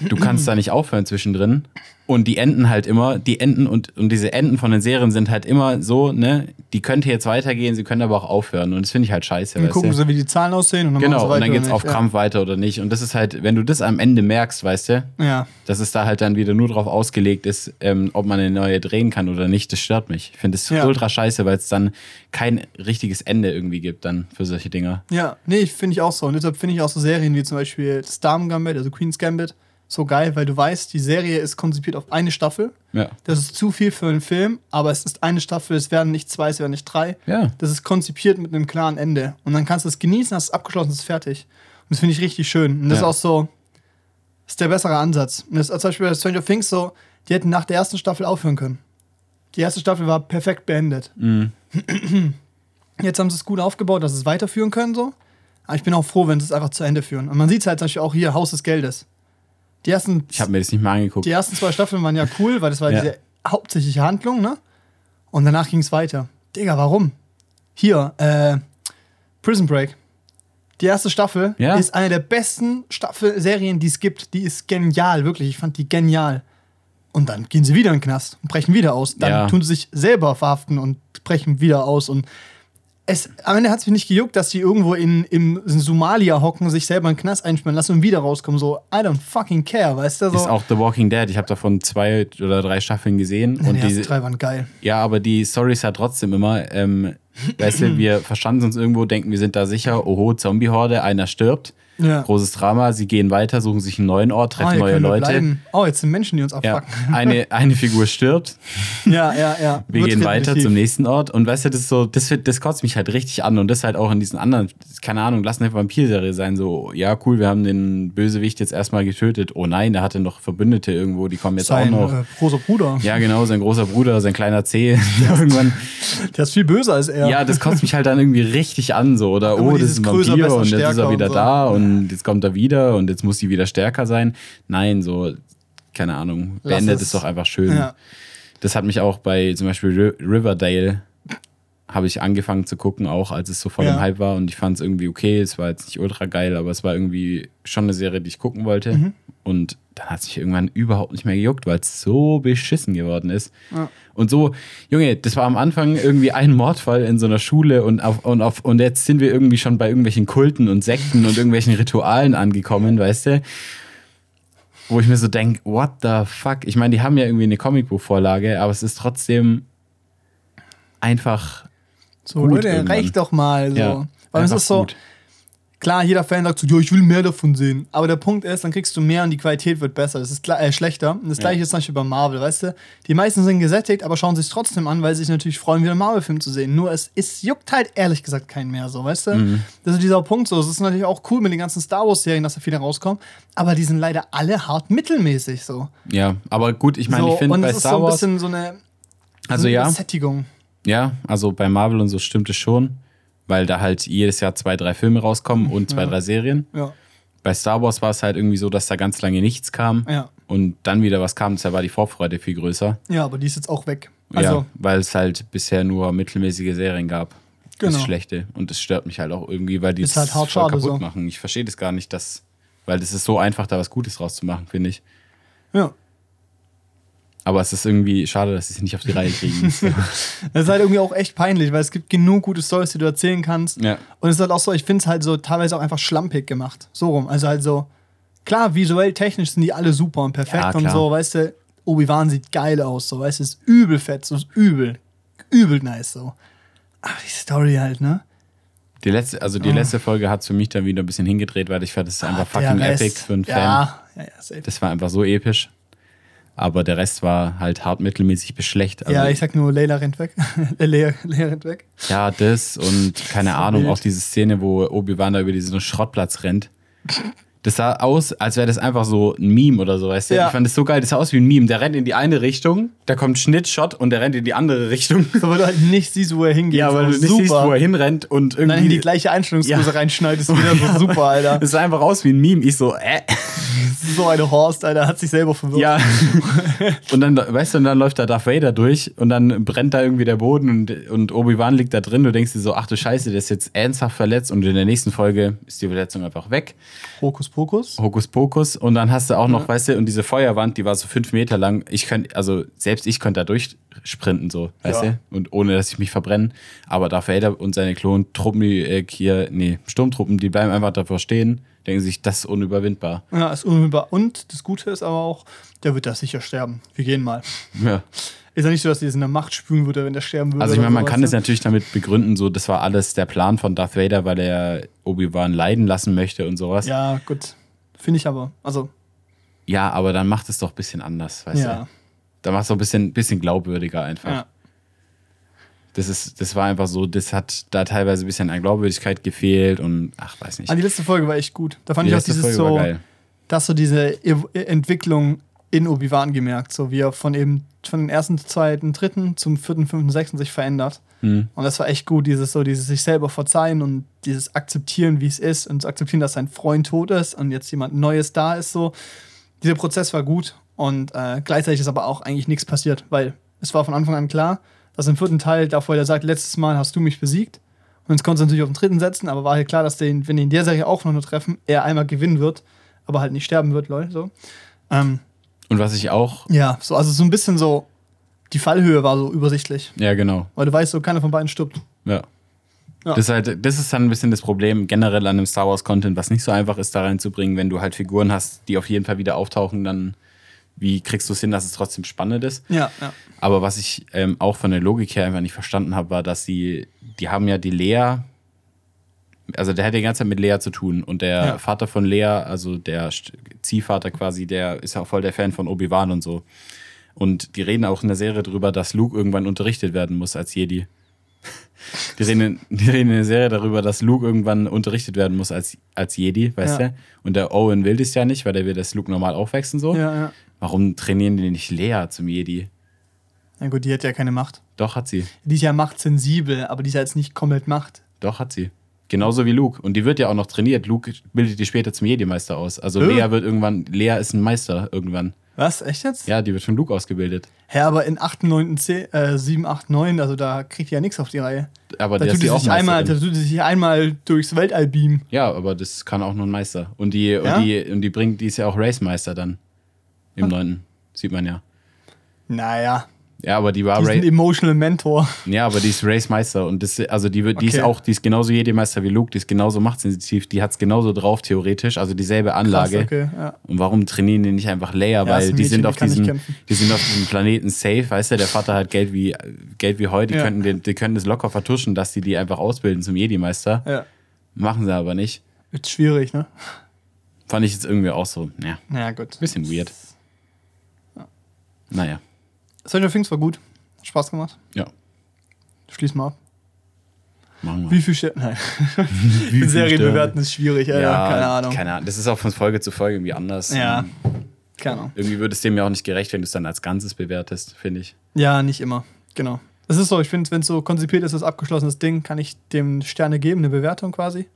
Du kannst da nicht aufhören zwischendrin. Und die enden halt immer, die Enden und, und diese Enden von den Serien sind halt immer so, ne, die könnte jetzt weitergehen, sie können aber auch aufhören. Und das finde ich halt scheiße. Dann gucken du? sie, wie die Zahlen aussehen und dann Genau, und dann geht's oder auf. Krampf weiter oder nicht. Und das ist halt, wenn du das am Ende merkst, weißt du, Ja. ja. dass es da halt dann wieder nur drauf ausgelegt ist, ähm, ob man eine neue drehen kann oder nicht, das stört mich. Ich finde es Ja. ultra scheiße, weil es dann kein richtiges Ende irgendwie gibt dann für solche Dinger. Ja, nee, finde ich auch so. Und deshalb finde ich auch so Serien wie zum Beispiel das Damen Gambit, also Queen's Gambit, so geil, weil du weißt, die Serie ist konzipiert auf eine Staffel. Ja. Das ist zu viel für einen Film, aber es ist eine Staffel, es werden nicht zwei, es werden nicht drei. Ja. Das ist konzipiert mit einem klaren Ende. Und dann kannst du es genießen, hast es abgeschlossen, es ist fertig. Und das finde ich richtig schön. Und das Ja. ist auch so, das ist der bessere Ansatz. Und das ist zum Beispiel bei Stranger Things so, die hätten nach der ersten Staffel aufhören können. Die erste Staffel war perfekt beendet. Mhm. Jetzt haben sie es gut aufgebaut, dass sie es weiterführen können, so. Aber ich bin auch froh, wenn sie es einfach zu Ende führen. Und man sieht es halt zum Beispiel auch hier, Haus des Geldes. Die ersten, Ich habe mir das nicht mal angeguckt. die ersten zwei Staffeln waren ja cool, weil das war Ja. diese hauptsächliche Handlung, ne? Und danach ging es weiter. Digga, warum? Hier, äh, Prison Break. Die erste Staffel Ja. ist eine der besten Staffel-Serien, die es gibt. Die ist genial, wirklich. Ich fand die genial. Und dann gehen sie wieder in den Knast und brechen wieder aus. Dann Ja. tun sie sich selber verhaften und brechen wieder aus. Und es, am Ende hat es mich nicht gejuckt, dass die irgendwo in, in Somalia hocken, sich selber in den Knast einsperren lassen und wieder rauskommen. So, I don't fucking care, weißt du? So, Ist auch The Walking Dead. Ich habe davon zwei oder drei Staffeln gesehen. Nee, und die ersten drei waren geil. ja, aber die Story ist ja trotzdem immer, ähm, weißt du, wir verstanden uns irgendwo, denken, wir sind da sicher, oho, Zombie-Horde, einer stirbt. Ja. Großes Drama, sie gehen weiter, suchen sich einen neuen Ort, treffen hier neue Leute. bleiben. Oh, jetzt sind Menschen, die uns Ja, abfucken. eine, eine Figur stirbt, Ja, ja, ja. wir Wird gehen weiter zum nächsten Ort und weißt du, das ist so, das, das kotzt mich halt richtig an und das halt auch in diesen anderen, keine Ahnung, lass eine Vampirserie sein, so, ja, cool, wir haben den Bösewicht jetzt erstmal getötet. Oh nein, der hatte noch Verbündete irgendwo, die kommen jetzt Sein auch noch. äh, großer Bruder. Ja, genau, sein großer Bruder, sein kleiner C. Irgendwann. Der ist viel böser als er. Ja, das kotzt mich halt dann irgendwie richtig an, so. Oder, Immer oh, das ist ein Vampir und jetzt ist er wieder so. da und jetzt kommt er wieder und jetzt muss sie wieder stärker sein. Nein, so, keine Ahnung. Beendet es. es doch einfach schön. Ja. Das hat mich auch bei zum Beispiel Ri- Riverdale habe ich angefangen zu gucken, auch als es so voll Ja. im Hype war und ich fand es irgendwie okay. Es war jetzt nicht ultra geil, aber es war irgendwie schon eine Serie, die ich gucken wollte. Mhm. Und dann hat es mich irgendwann überhaupt nicht mehr gejuckt, weil es so beschissen geworden ist. Ja. Und so, Junge, das war am Anfang irgendwie ein Mordfall in so einer Schule und, auf, und, auf, und jetzt sind wir irgendwie schon bei irgendwelchen Kulten und Sekten und irgendwelchen Ritualen angekommen, weißt du? Wo ich mir so denke, what the fuck? Ich meine, die haben ja irgendwie eine Comicbuchvorlage, aber es ist trotzdem einfach So, Gut Leute, reicht doch mal. So. Ja, Weil es ist so, gut. Klar, jeder Fan sagt so, ja, ich will mehr davon sehen. Aber der Punkt ist, dann kriegst du mehr und die Qualität wird besser. Das ist äh, schlechter. Und das Ja. gleiche ist zum Beispiel bei Marvel, weißt du? Die meisten sind gesättigt, aber schauen sich trotzdem an, weil sie sich natürlich freuen, wieder einen Marvel-Film zu sehen. Nur es, es juckt halt ehrlich gesagt keinen mehr so, weißt du? Mhm. Das ist dieser Punkt so. Es ist natürlich auch cool mit den ganzen Star Wars-Serien, dass da viele rauskommen. Aber die sind leider alle hart mittelmäßig so. Ja, aber gut, ich meine, so ich finde und bei es ist Star so ein Wars. bisschen so eine, Also so eine ja, Sättigung. ja, also bei Marvel und so stimmt es schon, weil da halt jedes Jahr zwei, drei Filme rauskommen und zwei, Ja. drei Serien. Ja, Bei Star Wars war es halt irgendwie so, dass da ganz lange nichts kam ja. und dann wieder was kam, deshalb war die Vorfreude viel größer. Ja, aber die ist jetzt auch weg. Also, ja, weil es halt bisher nur mittelmäßige Serien gab. Genau. Das schlechte. Und das stört mich halt auch irgendwie, weil die Ist halt voll kaputt so. machen. Ich verstehe das gar nicht, dass, weil das ist so einfach, da was Gutes rauszumachen, finde ich. ja. Aber es ist irgendwie schade, dass sie es nicht auf die Reihe kriegen. Das ist halt irgendwie auch echt peinlich, weil es gibt genug gute Stories, die du erzählen kannst. ja. Und es ist halt auch so, ich finde es halt so teilweise auch einfach schlampig gemacht. So rum. Also halt so, klar, visuell, technisch sind die alle super und perfekt Ja, und so, weißt du, Obi-Wan sieht geil aus, so, weißt du, ist übel fett, so ist übel, übel nice, so. Aber die Story halt, ne? Die letzte, also die Oh. letzte Folge hat für mich dann wieder ein bisschen hingedreht, weil ich fand, das ist einfach der fucking epic für einen Fan. Ja, ja, ja, safe. Das war einfach so episch. Aber der Rest war halt hart mittelmäßig beschlecht. Also, ja, ich sag nur, Leila rennt weg. Lea, Lea rennt weg. ja, das und keine So Ahnung, wild. auch diese Szene, wo Obi-Wan da über diesen Schrottplatz rennt. Das sah aus, als wäre das einfach so ein Meme oder so, weißt du? Ja. Ich fand das so geil, das sah aus wie ein Meme. Der rennt in die eine Richtung, da kommt Schnitt, Shot und der rennt in die andere Richtung. So, weil du halt nicht siehst, wo er hingeht. Ja, weil du nicht super. siehst, wo er hinrennt und irgendwie. die gleiche Einstellungsgröße Ja. reinschneidest, wieder so super, Alter. Das sah einfach aus wie ein Meme. Ich so, äh. So eine Horst, Alter, hat sich selber verwirrt. Ja. und dann, weißt du, und dann läuft da Darth Vader durch und dann brennt da irgendwie der Boden und, und Obi-Wan liegt da drin. Du denkst dir so, ach du Scheiße, der ist jetzt ernsthaft verletzt und in der nächsten Folge ist die Verletzung einfach weg. Hokus Pokus. Hokus Pokus. Und dann hast du auch noch, weißt du, und diese Feuerwand, die war so fünf Meter lang. Ich könnte, also selbst ich könnte da durchsprinten, so, weißt Ja. du? Und ohne, dass ich mich verbrenne. Aber Darth Vader und seine Klontruppen, die äh, hier, nee, Sturmtruppen, die bleiben einfach davor stehen, denken sich, das ist unüberwindbar. Ja, ist unmittelbar. Und das Gute ist aber auch, der wird da sicher sterben. Wir gehen mal. Ja. Ist ja nicht so, dass die es in der Macht spüren würde, wenn der sterben würde. Also ich meine, man so, kann es natürlich damit begründen, so das war alles der Plan von Darth Vader, weil er Obi-Wan leiden lassen möchte und sowas. Ja, Ja, gut. Finde ich aber. Also, aber dann macht es doch ein bisschen anders, weißt ja. du? Da macht es doch ein bisschen, bisschen glaubwürdiger einfach. ja. Das, ist, das war einfach so, das hat da teilweise ein bisschen an Glaubwürdigkeit gefehlt und ach, weiß nicht. Ah, die letzte Folge war echt gut. Da fand Die ich auch dieses Folge so, dass so diese Ev Entwicklung in Obi-Wan gemerkt, so wie er von eben von den ersten, zweiten, dritten zum vierten, fünften, sechsten sich verändert. Hm. Und das war echt gut, dieses so, dieses sich selber verzeihen und dieses akzeptieren, wie es ist und zu akzeptieren, dass sein Freund tot ist und jetzt jemand Neues da ist. So, dieser Prozess war gut und äh, gleichzeitig ist aber auch eigentlich nichts passiert, weil es war von Anfang an klar, dass im vierten Teil, davor er sagt, letztes Mal hast du mich besiegt. Und jetzt konnte es natürlich auf den dritten setzen, aber war halt klar, dass den, wenn die in der Serie auch noch nur treffen, er einmal gewinnen wird, aber halt nicht sterben wird, Leute. So. Ähm, Und was ich auch, ja, so, also so ein bisschen so, die Fallhöhe war so übersichtlich, ja genau, weil du weißt, so keiner von beiden stirbt. ja. Ja. Das, ist halt, das ist dann ein bisschen das Problem generell an dem Star Wars Content, was nicht so einfach ist, da reinzubringen, wenn du halt Figuren hast, die auf jeden Fall wieder auftauchen, dann wie kriegst du es hin, dass es trotzdem spannend ist? Ja, ja. Aber was ich ähm, auch von der Logik her einfach nicht verstanden habe, war, dass sie, die haben ja die Lea, also der hat die ganze Zeit mit Lea zu tun und der Ja. Vater von Lea, also der Ziehvater quasi, der ist ja auch voll der Fan von Obi-Wan und so. Und die reden auch in der Serie drüber, dass Luke irgendwann unterrichtet werden muss als Jedi. Die reden, die reden in der Serie darüber, dass Luke irgendwann unterrichtet werden muss als, als Jedi, weißt Ja. du? Und der Owen will das ja nicht, weil der will, dass Luke normal aufwachsen so. Ja, ja. Warum trainieren die nicht Lea zum Jedi? Na gut, die hat ja keine Macht. Doch, hat sie. Die ist ja machtsensibel, aber die ist ja jetzt nicht komplett Macht. Doch, hat sie. Genauso wie Luke. Und die wird ja auch noch trainiert. Luke bildet die später zum Jedi-Meister aus. Also Äh. Lea wird irgendwann, Lea ist ein Meister irgendwann. Was? Echt jetzt? Ja, die wird von Luke ausgebildet. Hä, aber in 8, 9, 10, äh, 7, 8, 9, also da kriegt die ja nichts auf die Reihe. Aber Da der tut, ist die auch sich einmal, da tut die sich einmal durchs Weltall beamen. Ja, aber das kann auch nur ein Meister. Und die, Ja? und die, und die bringt, die ist ja auch Race-Meister dann. Im Ah. neunten. Sieht man ja. Naja, Ja, aber die war die ist ein Race. Emotional Mentor. Ja, aber die ist Race-Meister. Und das, also die, die ist Okay. auch, die ist genauso Jedi-Meister wie Luke, die ist genauso machtsensitiv, die hat es genauso drauf, theoretisch. Also dieselbe Anlage. Krass, okay, ja. Und warum trainieren die nicht einfach Leia? ist Weil ein die Mädchen, sind die auf nicht diesem, die sind auf diesem Planeten safe, weißt du, der Vater hat Geld wie, Geld wie heute, die, Ja. könnten, den- die können das locker vertuschen, dass die die einfach ausbilden zum Jedi-Meister. ja. Machen sie aber nicht. Wird schwierig, ne? Fand ich jetzt irgendwie auch so, ja, Naja, gut. bisschen weird. Naja, Stranger Things war gut. Hat Spaß gemacht. ja, Schließ mal ab. machen wir. Wie viel Sterne? Nein. Wie viel Serien Sterne? bewerten ist schwierig, Alter. Ja, keine Ahnung. Keine Ahnung. Das ist auch von Folge zu Folge irgendwie anders. Ja. Keine Ahnung. Irgendwie würde es dem ja auch nicht gerecht, wenn du es dann als Ganzes bewertest, finde ich. Ja, nicht immer. Genau. Es ist so, ich finde, wenn es so konzipiert ist, das abgeschlossenes Ding, kann ich dem Sterne geben, eine Bewertung quasi.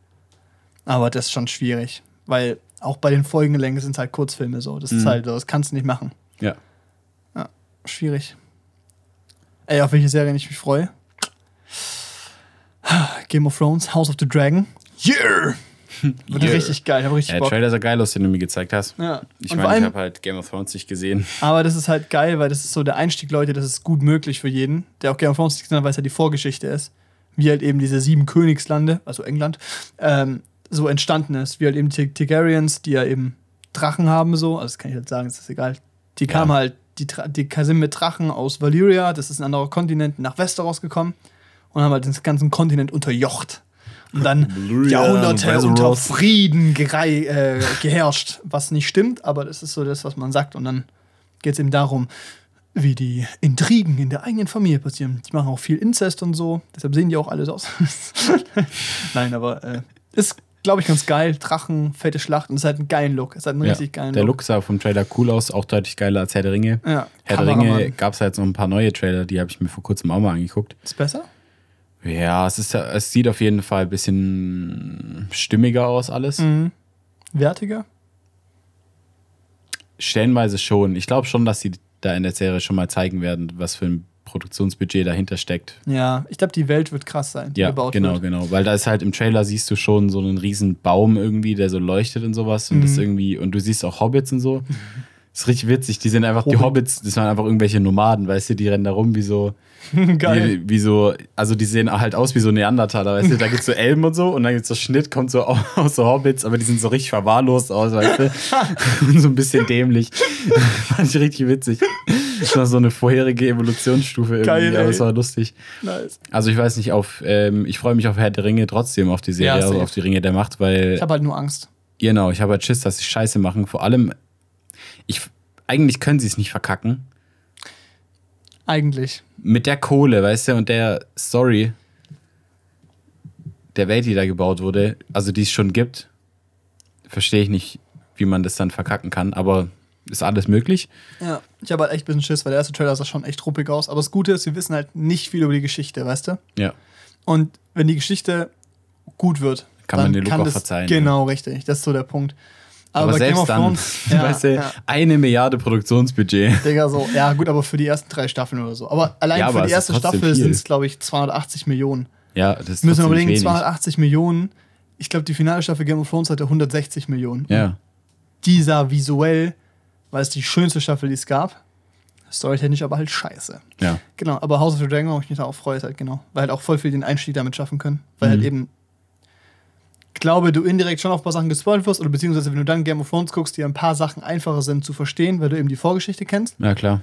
Aber das ist schon schwierig. Weil auch bei den Folgenlängen sind es halt Kurzfilme so. Das ist Mhm. halt so, das kannst du nicht machen. Ja. Schwierig. Ey, auf welche Serie ich mich freue? Game of Thrones, House of the Dragon. Yeah! Wird Yeah. richtig geil, ich hab richtig Ja, der Bock. Trailer sah geil aus, den du mir gezeigt hast. Ja. Ich meine, ich habe halt Game of Thrones nicht gesehen. Aber das ist halt geil, weil das ist so der Einstieg, Leute, das ist gut möglich für jeden, der auch Game of Thrones nicht gesehen hat, weil es ja die Vorgeschichte ist. Wie halt eben diese sieben Königslande, also England, ähm, so entstanden ist. Wie halt eben die Targaryens, die ja eben Drachen haben, so, also das kann ich halt sagen, das ist egal. Die kamen halt, die, die sind mit Drachen aus Valyria, das ist ein anderer Kontinent, nach Westeros gekommen und haben halt den ganzen Kontinent unterjocht. Und dann Valyria, Jahrhunderte unter Frieden äh, geherrscht, was nicht stimmt, aber das ist so das, was man sagt. Und dann geht es eben darum, wie die Intrigen in der eigenen Familie passieren. Die machen auch viel Inzest und so, deshalb sehen die auch alles aus. Nein, aber äh, ist, glaube ich, ganz geil. Drachen, fette Schlacht und es hat einen geilen Look. Es hat einen Ja. richtig geilen Der Look. Look sah vom Trailer cool aus, auch deutlich geiler als Herr der Ringe. Ja, Herr der Ringe gab es jetzt noch ein paar neue Trailer, die habe ich mir vor kurzem auch mal angeguckt. Ist besser? Ja, es, ist, es sieht auf jeden Fall ein bisschen stimmiger aus alles. Mhm. Wertiger? Stellenweise schon. Ich glaube schon, dass sie da in der Serie schon mal zeigen werden, was für ein Produktionsbudget dahinter steckt. Ja, ich glaube, die Welt wird krass sein, die Ja, gebaut genau, wird. genau. Weil da ist halt im Trailer siehst du schon so einen riesen Baum irgendwie, der so leuchtet und sowas. Und das Mhm. irgendwie, und du siehst auch Hobbits und so. Das ist richtig witzig. Die sind einfach, die Hobbit. Hobbits, das waren einfach irgendwelche Nomaden, weißt du, die rennen da rum wie so, Geil. wie, wie so, also die sehen halt aus wie so Neandertaler, weißt du, da gibt's so Elben und so und dann gibt's so Schnitt, kommt so au- aus so Hobbits, aber die sind so richtig verwahrlost aus, weißt du, und so ein bisschen dämlich. Fand ich richtig witzig. Das war so eine vorherige Evolutionsstufe irgendwie, Geil, aber es war lustig. Nice. Also ich weiß nicht, auf, ähm, ich freue mich auf Herr der Ringe trotzdem auf die Serie, Ja, also auf die Ringe der Macht, weil Ich habe halt nur Angst. genau, ich habe halt Schiss, dass sie Scheiße machen. Vor allem, ich eigentlich können sie es nicht verkacken. Eigentlich. Mit der Kohle, weißt du, und der Story der Welt, die da gebaut wurde, also die es schon gibt, verstehe ich nicht, wie man das dann verkacken kann, aber ist alles möglich. Ja, ich habe halt echt ein bisschen Schiss, weil der erste Trailer sah schon echt ruppig aus. Aber das Gute ist, wir wissen halt nicht viel über die Geschichte, weißt du? Ja. Und wenn die Geschichte gut wird, Kann man den Look auch verzeihen, Genau, richtig. Das ist so der Punkt. Aber, Aber, selbst Game of dann, Thrones, ja, weißt du, ja, eine Milliarde Produktionsbudget. Digga, so, ja, gut, aber für die ersten drei Staffeln oder so. Aber allein Ja, aber für die erste Staffel sind es, glaube ich, 280 Millionen. Ja, das ist Müssen wir überlegen, nicht wenig. 280 Millionen. Ich glaube, die finale Staffel Game of Thrones hatte 160 Millionen. Ja, Die sah visuell, weil es die schönste Staffel, die es gab. Storytechnisch aber halt scheiße. ja. Genau, aber House of the Dragon, wo ich mich darauf freue, ist halt genau, weil halt auch voll viel den Einstieg damit schaffen können. Weil halt Mhm. eben, ich glaube, du indirekt schon auf ein paar Sachen gespoilt wirst, oder beziehungsweise wenn du dann Game of Thrones guckst, die ein paar Sachen einfacher sind zu verstehen, weil du eben die Vorgeschichte kennst. Ja, klar.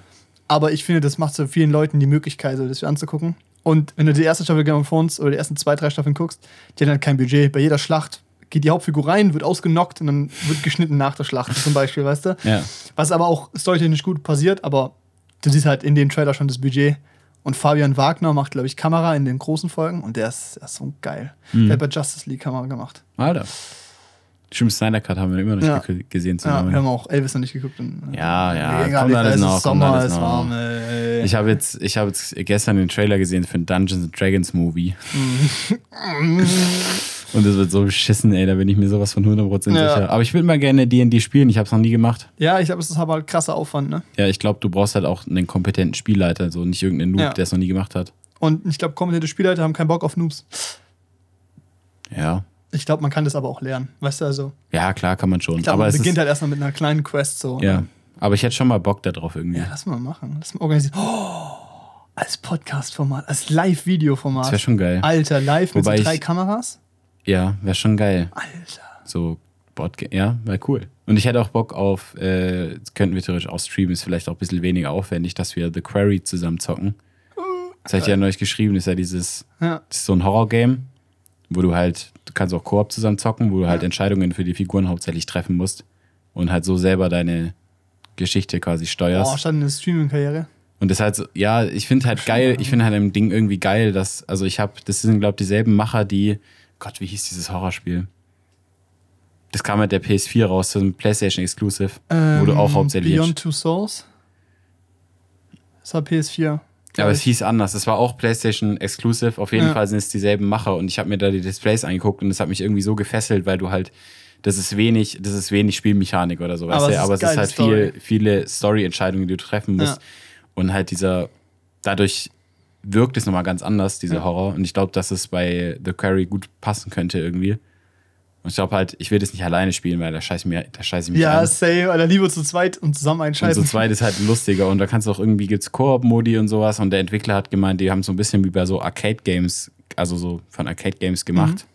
Aber ich finde, das macht so vielen Leuten die Möglichkeit, so das anzugucken. Und wenn du die erste Staffel Game of Thrones oder die ersten zwei, drei Staffeln guckst, die haben halt kein Budget. Bei jeder Schlacht geht die Hauptfigur rein, wird ausgenockt und dann wird geschnitten nach der Schlacht zum Beispiel, weißt du? Ja. Was aber auch storytechnisch gut passiert, aber du siehst halt in dem Trailer schon das Budget. Und Fabian Wagner macht, glaube ich, Kamera in den großen Folgen und der ist, der ist so geil. Mhm. Der hat bei Justice League Kamera gemacht. Alter. Stimmt, Snyder Cut haben wir immer noch Ja. nicht ge- gesehen Ja, wir haben auch Elvis noch nicht geguckt. Und, Ja, ja, Egal, kommt alles noch, kommt Sommer, alles es ist noch. warm. Ey. Ich habe jetzt, ich habe jetzt gestern den Trailer gesehen für den Dungeons and Dragons Movie. Und das wird so beschissen, ey, da bin ich mir sowas von 100% Ja. sicher. Aber ich würde mal gerne D&D spielen, ich habe es noch nie gemacht. ja, ich glaube, es ist aber halt krasser Aufwand, ne? Ja, ich glaube, du brauchst halt auch einen kompetenten Spielleiter, so nicht irgendeinen Noob, Ja. der es noch nie gemacht hat. Und ich glaube, kompetente Spielleiter haben keinen Bock auf Noobs. Ja. Ich glaube, man kann das aber auch lernen. Weißt du, also, Ja, klar, kann man schon. ich glaube, aber man es beginnt halt erstmal mit einer kleinen Quest so. ja. Aber ich hätte schon mal Bock darauf irgendwie. Ja, lass mal machen. Lass mal organisieren. Oh, als Podcast-Format, als Live-Video-Format. das wäre schon geil. Alter, live mit Wobei so drei Kameras? Ja, wäre schon geil. Alter. So Boardgame, ja, wäre cool. Und ich hätte auch Bock auf, äh, könnten wir theoretisch auch streamen, ist vielleicht auch ein bisschen weniger aufwendig, dass wir The Quarry zusammen zocken. Das hatte ich ja neulich geschrieben, ist ja dieses, Ja. das ist so ein Horror-Game, wo du halt du kannst auch Koop zusammen zocken, wo du halt Entscheidungen für die Figuren hauptsächlich treffen musst und halt so selber deine Geschichte quasi steuerst. Boah, stand eine Streaming-Karriere. Und das ist halt so, ja, ich finde halt geil, ich finde halt im Ding irgendwie geil, dass, also ich habe, das sind, glaube ich, dieselben Macher, die, Gott, wie hieß dieses Horrorspiel? Das kam mit der PS4 raus, so ein PlayStation Exclusive, wo du auch Ähm, hauptsächlich. Beyond Two Souls. Das war PS4. Ja, aber es hieß anders. Es war auch PlayStation Exclusive. Auf jeden Ja. Fall sind es dieselben Macher. Und ich habe mir da die Displays angeguckt und es hat mich irgendwie so gefesselt, weil du halt, das ist wenig, das ist wenig Spielmechanik oder so, weißt Aber du? es ist Aber es ist halt Story. viel, viele Story-Entscheidungen, die du treffen musst. Ja. Und halt dieser, dadurch wirkt es nochmal ganz anders, dieser Ja. Horror. Und ich glaube, dass es bei The Quarry gut passen könnte irgendwie. Und ich glaube halt, ich will das nicht alleine spielen, weil da scheiße ich, mir- da scheiß ich mich Ja, an. same, Alter, lieber zu zweit und zusammen Und einscheißen. zu zweit ist halt lustiger und da kannst du auch irgendwie gibt's Koop-Modi und sowas und der Entwickler hat gemeint, die haben so ein bisschen wie bei so Arcade-Games, also so von Arcade-Games gemacht,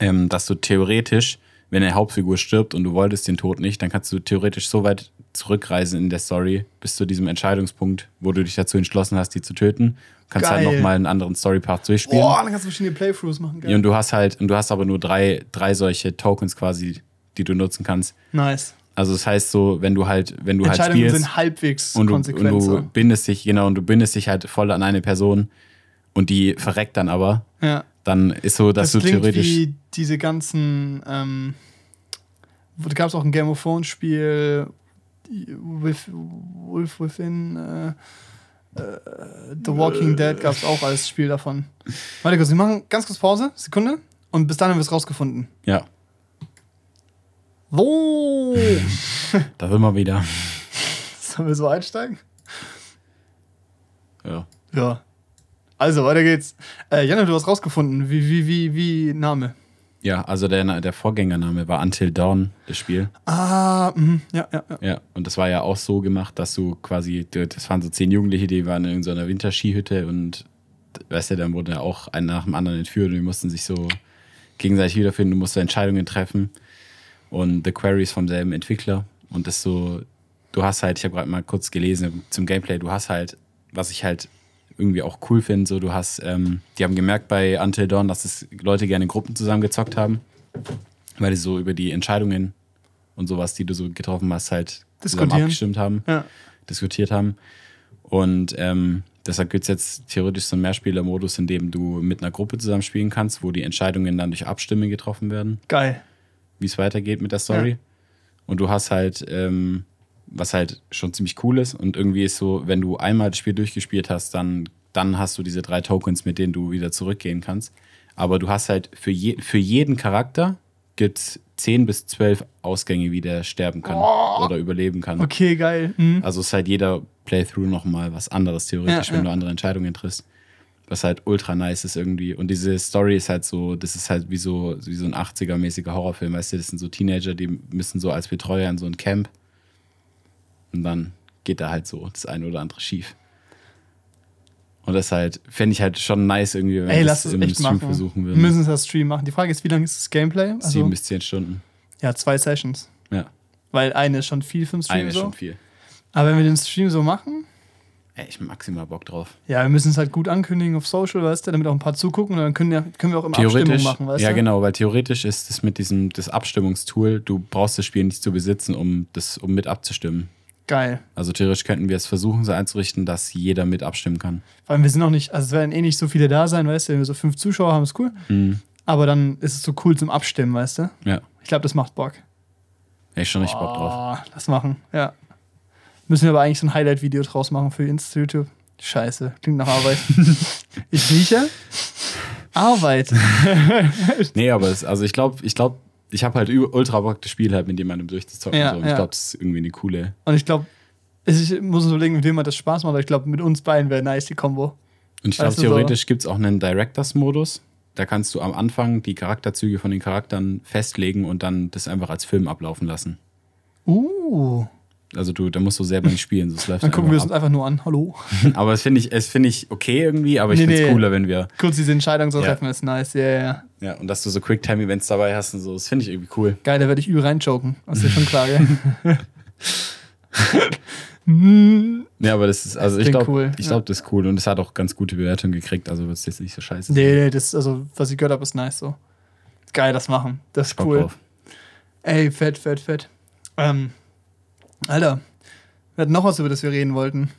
ähm, dass du theoretisch, wenn eine Hauptfigur stirbt und du wolltest den Tod nicht, dann kannst du theoretisch so weit zurückreisen in der Story bis zu diesem Entscheidungspunkt, wo du dich dazu entschlossen hast, die zu töten. Kannst halt Geil. nochmal einen anderen Story-Path durchspielen. Boah, dann kannst du verschiedene Playthroughs machen. Ja, Geil. und du hast halt, und du hast aber nur drei, drei solche Tokens quasi, die du nutzen kannst. Nice. Also das heißt so, wenn du halt, wenn du halt Entscheidungen spielst sind halbwegs und du, und du bindest dich, genau, und du bindest dich halt voll an eine Person und die verreckt dann aber, Ja. Dann ist so, dass Das du theoretisch. wie diese ganzen. Ähm, wo- da gab es auch ein Game of Thrones Spiel, With, Wolf Within, äh, äh, The Walking Dead gab es auch als Spiel davon. Warte kurz, wir machen ganz kurz Pause, Sekunde, und bis dann haben wir es rausgefunden. Ja, So, da will man wieder. sollen wir so einsteigen? Ja. Ja. Also, weiter geht's. Äh, Janne, du hast rausgefunden. Wie, wie, wie, wie Name? Ja, also der, der Vorgängername war Until Dawn, das Spiel. Ah, mhm. ja, ja, ja. Ja, und das war ja auch so gemacht, dass du quasi, das waren so zehn Jugendliche, die waren in so einer Winterskihütte und weißt du, dann wurde ja auch ein nach dem anderen entführt und die mussten sich so gegenseitig wiederfinden, du musst Entscheidungen treffen. Und The Quarry ist vom selben Entwickler und das so, du hast halt, ich habe gerade mal kurz gelesen zum Gameplay, du hast halt, was ich halt irgendwie auch cool finde, so du hast, ähm, die haben gemerkt bei Until Dawn, dass es Leute gerne in Gruppen zusammengezockt haben, weil die so über die Entscheidungen und sowas, die du so getroffen hast, halt zusammen abgestimmt haben, ja. diskutiert haben. Und ähm, deshalb gibt es jetzt theoretisch so einen Mehrspieler-Modus, in dem du mit einer Gruppe zusammen spielen kannst, wo die Entscheidungen dann durch Abstimmen getroffen werden Geil. wie es weitergeht mit der Story. Ja. Und du hast halt, ähm, was halt schon ziemlich cool ist. Und irgendwie ist so, wenn du einmal das Spiel durchgespielt hast, dann, dann hast du diese drei Tokens, mit denen du wieder zurückgehen kannst. Aber du hast halt für, je, für jeden Charakter gibt es 10 bis 12 Ausgänge, wie der sterben kann oder überleben kann. Okay, geil. Mhm. Also ist halt jeder Playthrough nochmal was anderes theoretisch, Ja, wenn ja. du andere Entscheidungen triffst. Was halt ultra nice ist irgendwie. Und diese Story ist halt so, das ist halt wie so, wie so ein 80er-mäßiger Horrorfilm, weißt du, das sind so Teenager, die müssen so als Betreuer in so ein Camp. Und dann geht da halt so das eine oder andere schief. Und das halt, fände ich halt schon nice irgendwie, wenn Ey, wir lass das es im echt Stream machen. versuchen Wir würden. müssen es als Stream machen. Die Frage ist, wie lange ist das Gameplay? Also, Sieben bis zehn Stunden. ja, zwei Sessions. Ja, Weil eine ist schon viel für den Stream eine ist so. schon viel. Aber wenn wir den Stream so machen, Ey, ich hab maximal Bock drauf. ja, wir müssen es halt gut ankündigen auf Social, weißt du, damit auch ein paar zugucken und dann können, ja, können wir auch immer Abstimmung machen, weißt ja du? genau, weil theoretisch ist es mit diesem das Abstimmungstool, du brauchst das Spiel nicht zu besitzen, um das um mit abzustimmen. Geil. Also theoretisch könnten wir es versuchen, so einzurichten, dass jeder mit abstimmen kann. Vor allem, wir sind auch nicht, also es werden eh nicht so viele da sein, weißt du, wenn wir so fünf Zuschauer haben, ist cool. Mhm. Aber dann ist es so cool zum Abstimmen, weißt du? Ja, Ich glaube, das macht Bock. ich schon richtig Bock drauf. Oh, das machen, ja. Müssen wir aber eigentlich so ein Highlight-Video draus machen für Insta YouTube. Scheiße, klingt nach Arbeit. ich rieche Arbeit. Nee, aber es, also ich glaube, ich glaube, ich habe halt ultra Bock, das Spiel halt mit jemandem durchzuzocken. Ja, so. Und ja. ich glaube, das ist irgendwie eine coole. Und ich glaube, ich muss uns überlegen, mit wem man das Spaß macht, aber ich glaube, mit uns beiden wäre nice die Kombo. Und ich glaube, du, so- theoretisch gibt es auch einen Directors-Modus. Da kannst du am Anfang die Charakterzüge von den Charakteren festlegen und dann das einfach als Film ablaufen lassen. Uh. Also du, da musst du selber nicht spielen, so es läuft Dann gucken wir einfach uns einfach nur an. Hallo. ab. Aber das finde ich, es finde ich okay irgendwie, aber ich Nee, finde es nee. cooler, wenn wir, Kurz diese Entscheidung so Ja. treffen, ist nice. Ja, ja, ja. ja, und dass du so Quicktime-Events dabei hast und so, das finde ich irgendwie cool. Geil, da werde ich übel reinchoken. Das ist ja schon klar, gell? Ja, aber das ist, also ich klingt glaube, cool, ich ja. glaube, das ist cool und es hat auch ganz gute Bewertungen gekriegt, also wird es jetzt nicht so scheiße. Nee, nee, das, also, was ich gehört habe, ist nice so. Geil, das machen. Das ist cool. Ey, fett, fett, fett. Ähm, Alter, wir hatten noch was, über das wir reden wollten.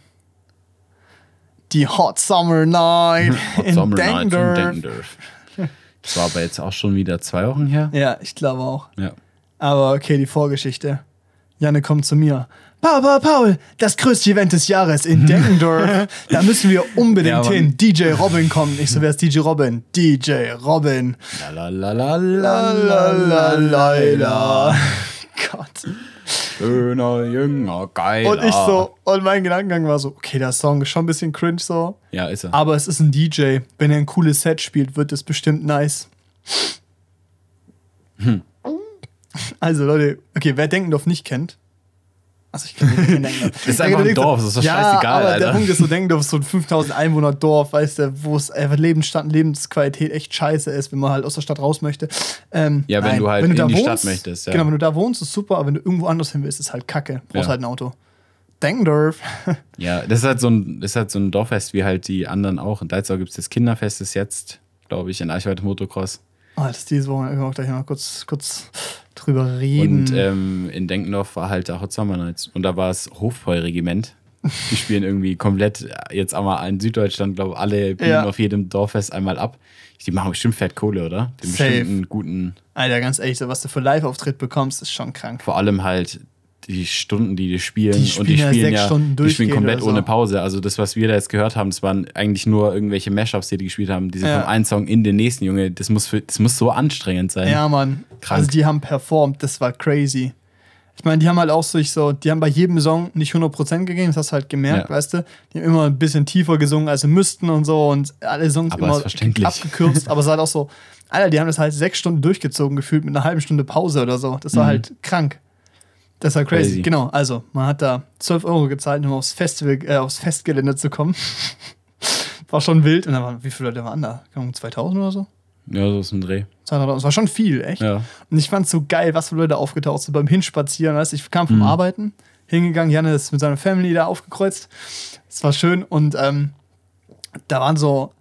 Die Hot Summer Night Hot in Summer Night in. Denkendorf. Das war aber jetzt auch schon wieder zwei Wochen her. Ja, ich glaube auch. Ja. Aber okay, die Vorgeschichte. Janne kommt zu mir. Paul, Paul, Paul, das größte Event des Jahres in Denkendorf. da müssen wir unbedingt Ja, hin. DJ Robin kommt. Ich so, wer ist DJ Robin? DJ Robin. La la la la La, la la, la, la, la. Gott. Schöner, jünger, geiler. Und ich so, und mein Gedankengang war so, okay, der Song ist schon ein bisschen cringe so, Ja, ist er. aber es ist ein DJ. Wenn er ein cooles Set spielt, wird es bestimmt nice. Also Leute, okay, wer Denkendorf nicht kennt, also ich kenne nicht Denkendorf. Das ist einfach ein Dorf, das ist doch ja, scheißegal, aber der Alter. Punkt ist so, Denkendorf ist so ein 5000 Einwohner Dorf, weißt du, wo es einfach Lebensstand, Lebensqualität echt scheiße ist, wenn man halt aus der Stadt raus möchte. Ähm, Ja, wenn du halt in die Stadt möchtest, ja. Genau, wenn du da wohnst, ist super, aber wenn du irgendwo anders hin willst, ist halt kacke. Brauchst Ja. halt ein Auto. Denkendorf. Ja, das ist halt so ein, das ist halt so ein Dorffest wie halt die anderen auch. In Deitzau gibt es das Kinderfest, das jetzt, glaube ich, in Eichwald Motocross. Oh, das ist diese Woche, können wir auch gleich mal kurz, kurz drüber reden. Und ähm, in Denkendorf war halt der Hot Summer Nights. Und da war das Hofbräu-Regiment. Die spielen irgendwie komplett jetzt einmal in Süddeutschland, glaube ich, alle bieten Ja. auf jedem Dorffest einmal ab. Die machen bestimmt fett Kohle, oder? Die haben Safe. bestimmt einen guten, Alter, ganz ehrlich, was du für Live-Auftritt bekommst, ist schon krank. vor allem halt die Stunden, die die spielen. Die und die spielen ja spielen ja, Stunden die spielen komplett so. ohne Pause. Also das, was wir da jetzt gehört haben, das waren eigentlich nur irgendwelche Mashups, die die gespielt haben. Die sind Ja. vom einen Song in den nächsten, Junge. Das muss, für, das muss so anstrengend sein. Ja, Mann. Krank. Also die haben performt, das war crazy. Ich meine, die haben halt auch sich so, die haben bei jedem Song nicht 100% gegeben, das hast du halt gemerkt, Ja. weißt du? Die haben immer ein bisschen tiefer gesungen, als sie müssten und so und alle Songs Aber immer abgekürzt, aber es war halt auch so, Alter, die haben das halt sechs Stunden durchgezogen gefühlt mit einer halben Stunde Pause oder so. Das war Mhm. halt krank. Das war crazy. Crazy. Genau, also man hat da 12 Euro gezahlt, um aufs Festival, äh, aufs Festgelände zu kommen. war schon wild. Und dann waren, wie viele Leute waren da? Keine Ahnung, 2000 oder so? Ja, so ist ein Dreh. 2000, Das war schon viel, echt. Ja. Und ich fand's so geil, was für Leute aufgetaucht sind beim Hinspazieren. Weißt? Ich kam vom Mhm. Arbeiten, hingegangen, Janne ist mit seiner Family da aufgekreuzt. Es war schön und ähm, da waren so,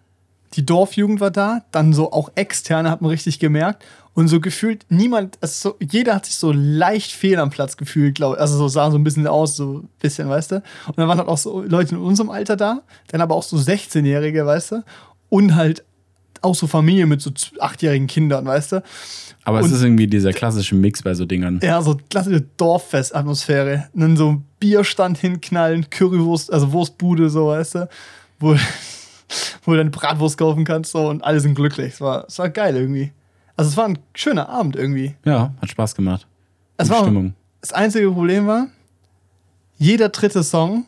die Dorfjugend war da, dann so auch externe hat man richtig gemerkt. Und so gefühlt niemand, also so, jeder hat sich so leicht fehl am Platz gefühlt, glaube ich. Also so sah so ein bisschen aus, so ein bisschen, weißt du. Und dann waren halt auch so Leute in unserem Alter da, dann aber auch so 16-Jährige, weißt du. Und halt auch so Familie mit so achtjährigen Kindern, weißt du. Aber Und- es ist irgendwie dieser klassische Mix bei so Dingern. Ja, so klassische Dorffest-Atmosphäre. Dann so ein Bierstand hinknallen, Currywurst, also Wurstbude, so, weißt du, wo, wo du deine Bratwurst kaufen kannst, so, und alle sind glücklich. Es war, es war geil irgendwie. Also, es war ein schöner Abend irgendwie. Ja, hat Spaß gemacht. Es Gute war, Stimmung. das einzige Problem war, jeder dritte Song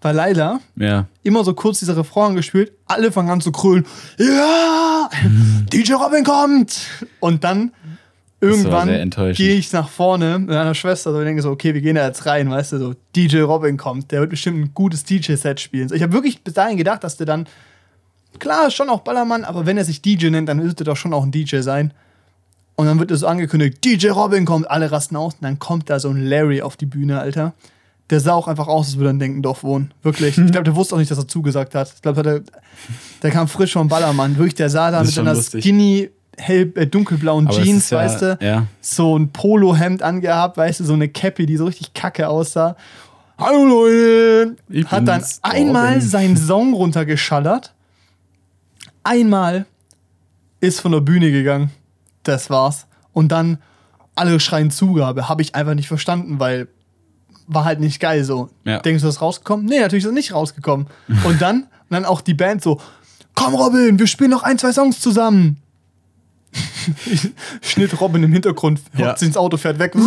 war leider Ja. immer so kurz dieser Refrain gespielt, alle fangen an zu krölen. Ja! DJ Robin kommt! Und dann irgendwann gehe ich nach vorne mit meiner Schwester so, und denke so, okay, wir gehen da jetzt rein, weißt du, so DJ Robin kommt, der wird bestimmt ein gutes DJ-Set spielen. So, Ich habe wirklich bis dahin gedacht, dass der dann, klar, schon auch Ballermann, aber wenn er sich DJ nennt, dann wird er doch schon auch ein DJ sein. Und dann wird er so angekündigt, DJ Robin kommt, alle rasten aus. Und dann kommt da so ein Larry auf die Bühne, Alter. Der sah auch einfach aus, als würde er in Denkendorf wohnen. Wirklich. Ich glaube, der wusste auch nicht, dass er zugesagt hat. Ich glaube, der, der kam frisch vom Ballermann. Wirklich, der sah da mit einer lustig. skinny, hell, äh, dunkelblauen Aber es Jeans, ja, weißt du. Ja. So ein Polohemd angehabt, weißt du, so eine Cappy, die so richtig kacke aussah. Hallo Leute! Ich Hat dann einmal Robin. seinen Song runtergeschallert. Einmal ist von der Bühne gegangen. Das war's. Und dann alle schreien Zugabe. Habe ich einfach nicht verstanden, weil war halt nicht geil so. Ja. Denkst du, das ist rausgekommen? Nee, natürlich ist es nicht rausgekommen. Und dann, und dann auch die Band so: Komm, Robin, wir spielen noch ein, zwei Songs zusammen. Schnitt Robin im Hintergrund, Ja. sich ins Auto, fährt weg.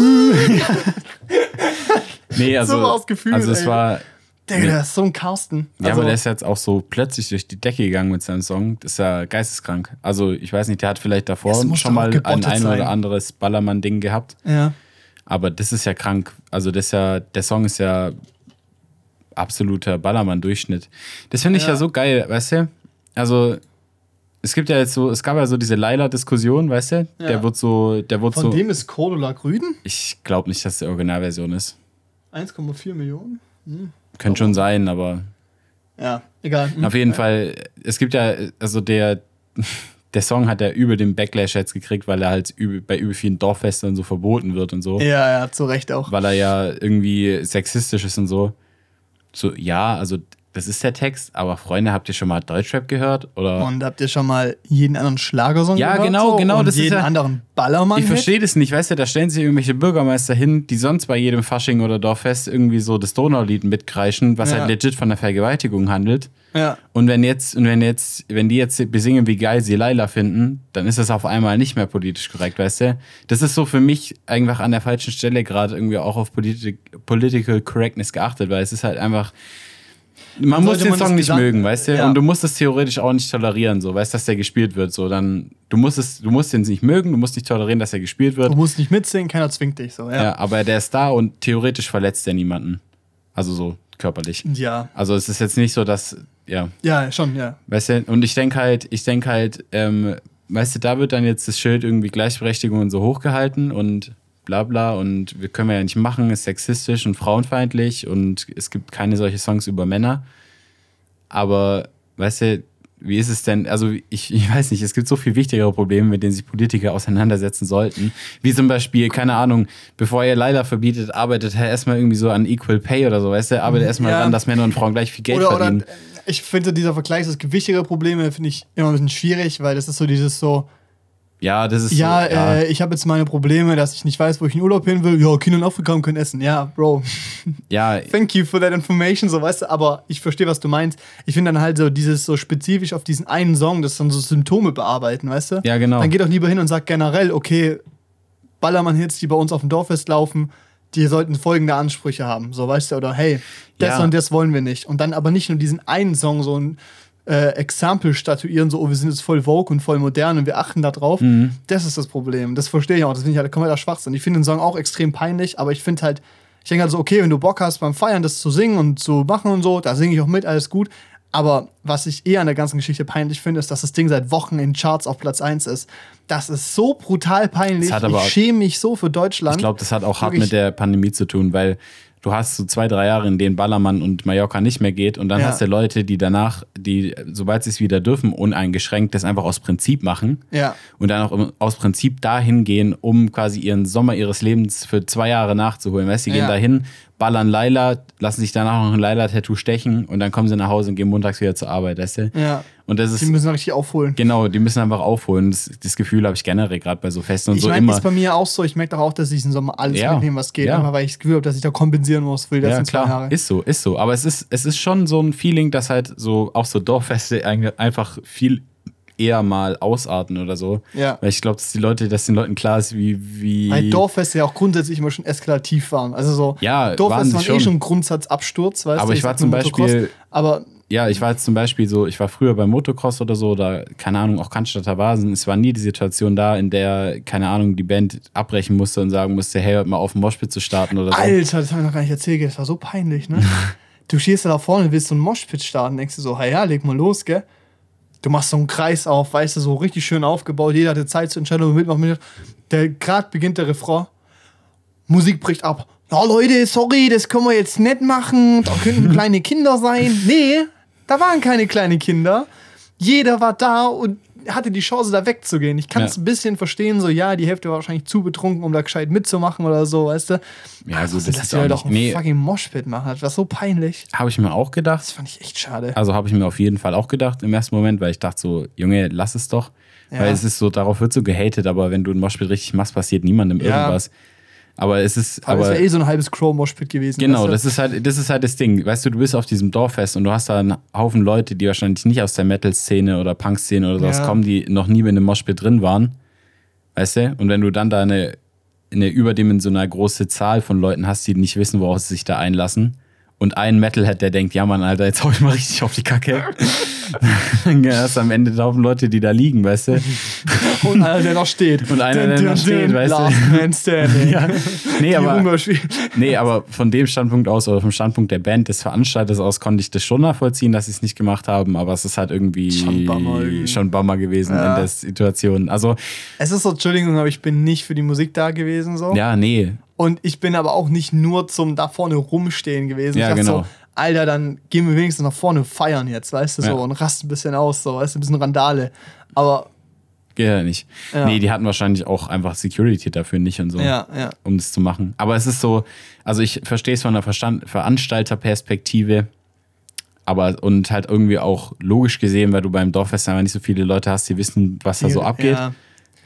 Nee, also, So war's gefühlt, also es ey. war, Digga, der ist so ein Carsten. ja, Also, aber der ist jetzt auch so plötzlich durch die Decke gegangen mit seinem Song. Das ist ja geisteskrank. Also ich weiß nicht, der hat vielleicht davor Es schon mal ein ein oder anderes Ballermann-Ding gehabt. ja. Aber das ist ja krank. Also das ist ja, der Song ist ja absoluter Ballermann-Durchschnitt. Das finde ich ja. Ja. so geil, weißt du? Also es gibt ja jetzt so, es gab ja so diese Laila-Diskussion, weißt du? Ja. Der wird so, der wird Von so. dem ist Cordula Grüden? Ich glaube nicht, dass die Originalversion ist. 1,4 Millionen? Könnte schon sein, aber Ja, egal. auf jeden Fall, es gibt ja, also der, der Song hat ja übel den Backlash jetzt gekriegt, weil er halt übel, bei übel vielen Dorffesten so verboten wird und so. Ja, ja, zu Recht auch. Weil er ja irgendwie sexistisch ist und so. So, ja, also das ist der Text, aber Freunde, habt ihr schon mal Deutschrap gehört? Oder? Und habt ihr schon mal jeden anderen Schlagersong Ja, gehört? genau, so? genau, Und das ist jeden ja- anderen Ballermann. Ich verstehe das nicht, weißt du, da stellen sich irgendwelche Bürgermeister hin, die sonst bei jedem Fasching oder Dorffest irgendwie so das Donaulied mitkreischen, was Ja. halt legit von der Vergewaltigung handelt. Ja. Und wenn jetzt, und wenn jetzt, wenn die jetzt besingen, wie geil sie Laila finden, dann ist das auf einmal nicht mehr politisch korrekt, weißt du? Das ist so für mich einfach an der falschen Stelle gerade irgendwie auch auf Politi Political Correctness geachtet, weil es ist halt einfach. Man muss den man Song nicht mögen, weißt du? Ja. Und du musst es theoretisch auch nicht tolerieren, so, weißt du, dass der gespielt wird. So, dann, du musst es, du musst den nicht mögen, du musst nicht tolerieren, dass er gespielt wird. Du musst nicht mitsingen, keiner zwingt dich so, Ja. ja. aber der ist da und theoretisch verletzt er niemanden. Also so körperlich. Ja, Also es ist jetzt nicht so, dass, ja, ja, schon, ja. weißt du, und ich denke halt, ich denke halt, ähm, weißt du, da wird dann jetzt das Schild irgendwie Gleichberechtigung und so hochgehalten und bla bla und wir können wir ja nicht machen, ist sexistisch und frauenfeindlich und es gibt keine solche Songs über Männer. Aber, weißt du, wie ist es denn? Also, ich, ich weiß nicht, es gibt so viel wichtigere Probleme, mit denen sich Politiker auseinandersetzen sollten. Wie zum Beispiel, keine Ahnung, bevor ihr Leider verbietet, arbeitet er erstmal irgendwie so an Equal Pay oder so, weißt du? Arbeitet erstmal Ja. daran, dass Männer und Frauen gleich viel Geld Oder, oder verdienen. ich finde dieser Vergleich, es gibt wichtigere Probleme, finde ich immer ein bisschen schwierig, weil das ist so dieses so, ja, das ist ja, so, ja. Äh, ich habe jetzt meine Probleme, dass ich nicht weiß, wo ich in Urlaub hin will. Ja, Kinder in Afrika können essen. Ja, Bro, ja, thank you for that information, so weißt du, aber ich verstehe, was du meinst. Ich finde dann halt so dieses so spezifisch auf diesen einen Song, das dann so Symptome bearbeiten, weißt du? Ja, genau. Dann geht doch lieber hin und sagt generell, okay, Ballermann-Hits, die bei uns auf dem Dorffest laufen, die sollten folgende Ansprüche haben, so weißt du, oder hey, das Ja. und das wollen wir nicht. Und dann aber nicht nur diesen einen Song so ein äh, Exempel statuieren, so, oh, wir sind jetzt voll Vogue und voll modern und wir achten da drauf. Mhm. Das ist das Problem. Das verstehe ich auch. Das finde ich halt kompletter Schwachsinn. Ich finde den Song auch extrem peinlich, aber ich finde halt, ich denke halt so, okay, wenn du Bock hast beim Feiern das zu singen und zu machen und so, da singe ich auch mit, alles gut. Aber was ich eher an der ganzen Geschichte peinlich finde, ist, dass das Ding seit Wochen in Charts auf Platz 1 ist. Das ist so brutal peinlich. Das hat aber ich schäme mich so für Deutschland. Ich glaube, das hat auch hart Wirklich. mit der Pandemie zu tun, weil du hast so zwei, drei Jahre, in denen Ballermann und Mallorca nicht mehr geht und dann Ja. hast du Leute, die danach, die, sobald sie es wieder dürfen, uneingeschränkt das einfach aus Prinzip machen Ja. und dann auch aus Prinzip dahin gehen, um quasi ihren Sommer ihres Lebens für zwei Jahre nachzuholen. Weißt du, die Ja. gehen dahin, ballern Laila, lassen sich danach noch ein Laila-Tattoo stechen und dann kommen sie nach Hause und gehen montags wieder zur Arbeit, weißt du? Ja. Und das Die ist, müssen richtig aufholen. genau, die müssen einfach aufholen. Das, das Gefühl habe ich generell gerade bei so Festen und Ich so meine, immer. ist bei mir auch so. Ich merke doch auch, dass ich diesen Sommer alles Ja. mitnehme, was geht. Ja. Einfach weil ich das Gefühl habe, dass ich da kompensieren muss für die Ja, letzten zwei klar, Jahre. ist so, ist so. Aber es ist, es ist schon so ein Feeling, dass halt so auch so Dorffeste einfach viel eher mal ausarten oder so. Ja. Weil ich glaube, dass die Leute, dass den Leuten klar ist, wie. wie Weil Dorffeste ja auch grundsätzlich immer schon eskalativ waren. Also so, Ja, Dorffeste waren waren sie eh schon. schon Grundsatzabsturz, weißt Aber du? ich war sag zum Motocross. Beispiel- Aber ja, ich war jetzt zum Beispiel so, ich war früher beim Motocross oder so, da, keine Ahnung, auch Cannstatter Vasen. Es war nie die Situation da, in der, keine Ahnung, die Band abbrechen musste und sagen musste, hey, hört mal auf, einen Moshpit zu starten oder so. Alter, das habe ich noch gar nicht erzählt, das war so peinlich, ne? du stehst da vorne, willst so einen Moshpit starten, denkst du so, hey, ja, leg mal los, gell? Du machst so einen Kreis auf, weißt du, so richtig schön aufgebaut, jeder hatte Zeit zu entscheiden, ob er mitmacht. mit. Der gerade beginnt der Refrain, Musik bricht ab. Ja, Leute, sorry, das können wir jetzt nicht machen. Da könnten kleine Kinder sein. Nee, da waren keine kleinen Kinder. Jeder war da und hatte die Chance, da wegzugehen. Ich kann es Ja. ein bisschen verstehen, so, ja, die Hälfte war wahrscheinlich zu betrunken, um da gescheit mitzumachen oder so, weißt du. Ja, also Also, das dass ist auch nicht, einen nee, fucking Moshpit machen. Das war so peinlich. habe ich mir auch gedacht. Das fand ich echt schade. Also habe ich mir auf jeden Fall auch gedacht im ersten Moment, weil ich dachte so, Junge, lass es doch. Ja. Weil es ist so, darauf wird so gehatet, aber wenn du ein Moshpit richtig machst, passiert niemandem Ja. irgendwas. Aber es ist, Aber aber wäre eh so ein halbes Crow-Moshpit gewesen. genau, weißt du? das ist halt, das ist halt das Ding. Weißt du, du bist auf diesem Dorffest und du hast da einen Haufen Leute, die wahrscheinlich nicht aus der Metal-Szene oder Punk-Szene oder sowas Ja. kommen, die noch nie mit einem Moshpit drin waren. Weißt du? Und wenn du dann da eine, eine überdimensional große Zahl von Leuten hast, die nicht wissen, worauf sie sich da einlassen. Und ein Metalhead, der denkt, ja Mann, Alter, jetzt hau ich mal richtig auf die Kacke. Dann hast du am Ende Haufen Leute, die da liegen, weißt du? Und einer, der noch steht. Und einer, der noch steht, weißt du? Ja. Nee, aber, nee, aber von dem Standpunkt aus oder vom Standpunkt der Band, des Veranstalters aus, konnte ich das schon nachvollziehen, dass sie es nicht gemacht haben, aber es ist halt irgendwie Schon Bummer irgendwie. schon Bummer gewesen Ja. in der Situation. Also, Es ist so, Entschuldigung, aber ich bin nicht für die Musik da gewesen. So. ja, nee. Und ich bin aber auch nicht nur zum da vorne rumstehen gewesen. Ja, ich dachte genau. so, Alter, dann gehen wir wenigstens nach vorne feiern jetzt, weißt du, so, Ja. und rasten ein bisschen aus, so, weißt du, ein bisschen Randale. Aber geht ja nicht. Ja. Nee, die hatten wahrscheinlich auch einfach Security dafür nicht und so, Ja, ja. um das zu machen. Aber es ist so, also ich verstehe es von der Verstand Veranstalterperspektive, aber und halt irgendwie auch logisch gesehen, weil du beim Dorffest einfach nicht so viele Leute hast, die wissen, was da so abgeht. Ja.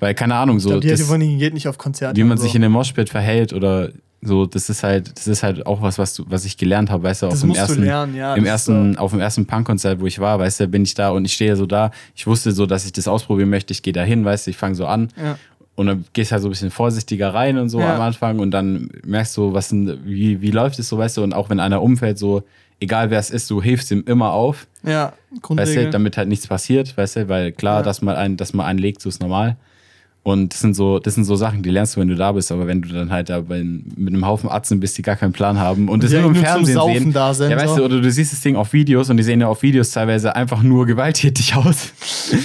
Weil, keine Ahnung, so. Ich glaub, die das- von geht nicht auf Konzerte. wie man so. sich in dem Moshpit verhält oder so, das ist halt, das ist halt auch was, was, du, was ich gelernt habe, weißt du, auf Das dem musst du ersten, lernen, ja, im ersten, auf dem ersten Punkkonzert, wo ich war, weißt du, bin ich da und ich stehe so da. Ich wusste so, dass ich das ausprobieren möchte. Ich gehe da hin, weißt du, ich fange so an. Ja. Und dann gehst halt so ein bisschen vorsichtiger rein und so Ja. am Anfang und dann merkst du, was wie, wie läuft es so, weißt du, und auch wenn einer umfällt, so, egal wer es ist, du hilfst ihm immer auf, Ja, weißt Grundregel. du, damit halt nichts passiert, weißt du, weil klar, dass man einen, dass man einen legt, so ist normal. Und das sind so, das sind so Sachen, die lernst du, wenn du da bist, aber wenn du dann halt da bei, mit einem Haufen Atzen bist, die gar keinen Plan haben und das Die nur im Fernsehen sehen. da sind, ja, weißt du, oder du siehst das Ding auf Videos und die sehen ja auf Videos teilweise einfach nur gewalttätig aus.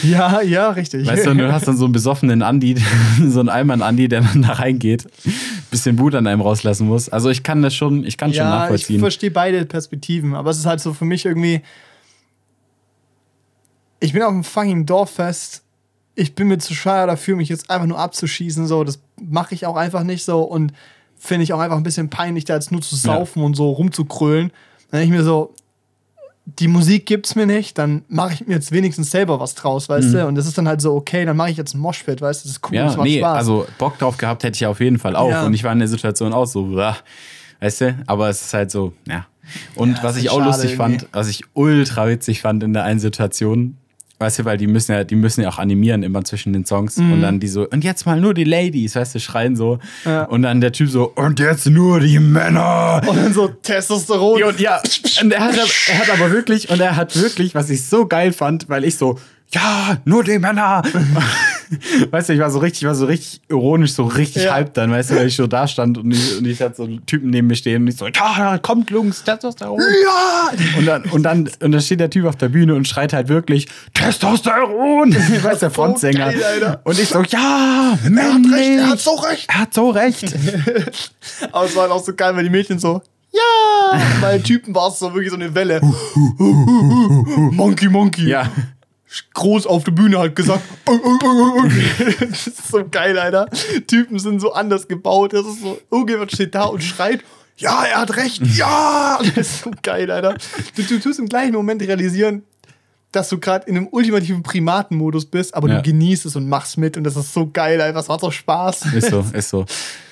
ja, ja, richtig. Weißt du, und du hast dann so einen besoffenen Andi, so einen Allmann-Andi, der dann da reingeht, bisschen Wut an einem rauslassen muss. Also ich kann das schon, ich kann schon ja, ich nachvollziehen. verstehe beide Perspektiven, aber es ist halt so für mich irgendwie. Ich bin auf dem fucking Dorffest. Ich bin mir zu schade dafür, mich jetzt einfach nur abzuschießen. So, das mache ich auch einfach nicht so und finde ich auch einfach ein bisschen peinlich, da jetzt nur zu saufen und so rumzukrölen. Dann denke ich mir so, die Musik gibt's mir nicht, dann mache ich mir jetzt wenigstens selber was draus, weißt du? Und das ist dann halt so, okay, dann mache ich jetzt ein Moshpit, weißt du? Das ist cool, das Mhm. Ja, macht nee, Spaß. also Bock drauf gehabt hätte ich auf jeden Fall auch. Ja. Und ich war in der Situation auch so, weißt du, aber es ist halt so, ja. Und Ja, was ich halt auch lustig irgendwie. fand, was ich ultra witzig fand in der einen Situation, weißt du, weil die müssen ja, die müssen ja auch animieren immer zwischen den Songs und dann die so, und jetzt mal nur die Ladies, weißt du, schreien so. Mhm. Ja. Und dann der Typ so, und jetzt nur die Männer. und dann so Testosteron. Ja, und ja, und er hat, er hat aber wirklich, und er hat wirklich, was ich so geil fand, weil ich so, ja, nur die Männer. weißt du, ich war so richtig, ich war so richtig ironisch, so richtig Ja. halb dann, weißt du, weil ich so da stand und ich, und ich hatte so einen Typen neben mir stehen und ich so, ja, kommt Jungs, Testosteron. ja! Und dann, und dann, und dann steht der Typ auf der Bühne und schreit halt wirklich, Testosteron! Weißt der So Frontsänger. geil, Alter. und ich so, ja, Er hat recht, er hat so recht. Er hat so recht. Aber es war halt auch so geil, weil die Mädchen so, ja! Bei Typen war es so wirklich so eine Welle. monkey, Monkey. ja. Groß auf der Bühne halt gesagt. das ist so geil, Alter. Typen sind so anders gebaut. Das ist so, irgendjemand steht da und schreit, ja, er hat recht, ja! Das ist so geil, Alter. Du, du tust im gleichen Moment realisieren, dass du gerade in einem ultimativen Primatenmodus bist, aber Ja. du genießt es und machst mit und das ist so geil, Alter. Das macht so Spaß. Ist so, ist so.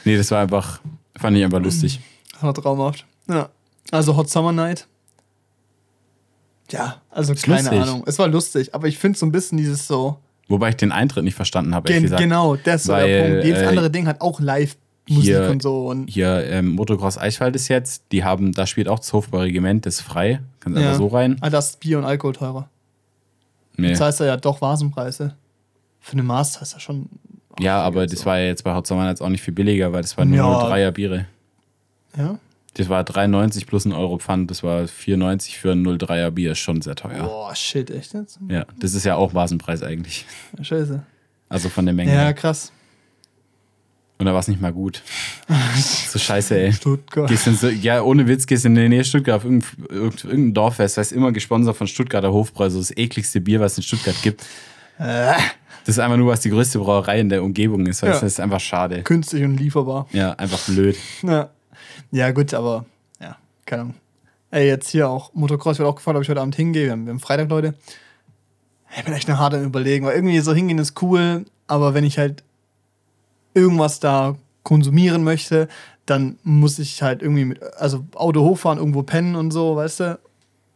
Nee, das war einfach, fand ich einfach lustig. War traumhaft. Ja. Also Hot Summer Night. Ja, also keine lustig. Ahnung. Es war lustig, aber ich finde so ein bisschen dieses so. Wobei ich den Eintritt nicht verstanden habe, Gen genau, das ist so der Punkt. Jedes äh, andere Ding hat auch Live-Musik hier- und so. Und Hier ähm, Motocross Eichwald ist jetzt, die haben, da spielt auch das Hofbauregiment, das ist frei. Kannst ja. einfach so rein. Ah, das ist Bier und Alkohol teurer. Nee. Das heißt ja doch Vasenpreise. Für eine Master ist ja schon. ja, aber das war ja jetzt bei Hot Summer jetzt auch nicht viel billiger, weil das war nur Ja. 03er Biere. Ja? Das war 3,90 plus ein Euro Pfand, das war 4,90 für ein 03er Bier, ist schon sehr teuer. Boah, shit, echt jetzt? Ja, das ist ja auch Vasenpreis eigentlich. Scheiße. Also von der Menge. Ja, krass. Und da war es nicht mal gut. so scheiße, ey. Stuttgart. Gehst in so, ja, ohne Witz, gehst in der Nähe Stuttgart auf irgendein, irgend- irgendein Dorffest, das ist immer gesponsert von Stuttgarter Hofbräu, so das ekligste Bier, was es in Stuttgart gibt. Äh, Das ist einfach nur, was die größte Brauerei in der Umgebung ist. Weißt? Ja. Das ist einfach schade. künstlich und lieferbar. Ja, einfach blöd. Ja. Ja, gut, aber ja, keine Ahnung. Ey, jetzt hier auch Motocross, werde auch gefragt, ob ich heute Abend hingehe. Wir haben, wir haben Freitag, Leute. Ich bin echt noch hart am Überlegen, weil irgendwie so hingehen ist cool, aber wenn ich halt irgendwas da konsumieren möchte, dann muss ich halt irgendwie mit, also Auto hochfahren, irgendwo pennen und so, weißt du?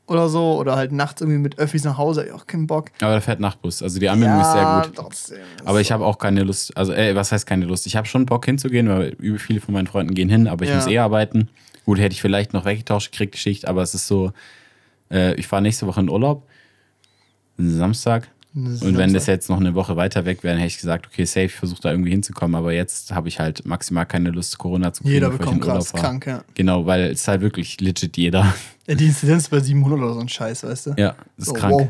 Oder so. Oder halt nachts irgendwie mit Öffis nach Hause. Ich auch keinen Bock. Aber der fährt Nachtbus. Also die Anbindung ist sehr gut. Trotzdem. Aber ich habe auch keine Lust, also äh, was heißt keine Lust? Ich habe schon Bock hinzugehen, weil übel viele von meinen Freunden gehen hin, aber ich Ja. muss eh arbeiten. Gut, hätte ich vielleicht noch weggetauscht gekriegt, die Schicht, aber es ist so, äh, ich fahre nächste Woche in Urlaub, Samstag. Und wenn das jetzt noch eine Woche weiter weg wäre, dann hätte ich gesagt, okay, safe, ich versuche da irgendwie hinzukommen. Aber jetzt habe ich halt maximal keine Lust, Corona zu kriegen. Jeder bekommt krass krank, ja. Genau, weil es ist halt wirklich legit jeder. ja. Die Inzidenz ist bei 700 oder so ein Scheiß, weißt du? Ja, das ist So, krank. wow.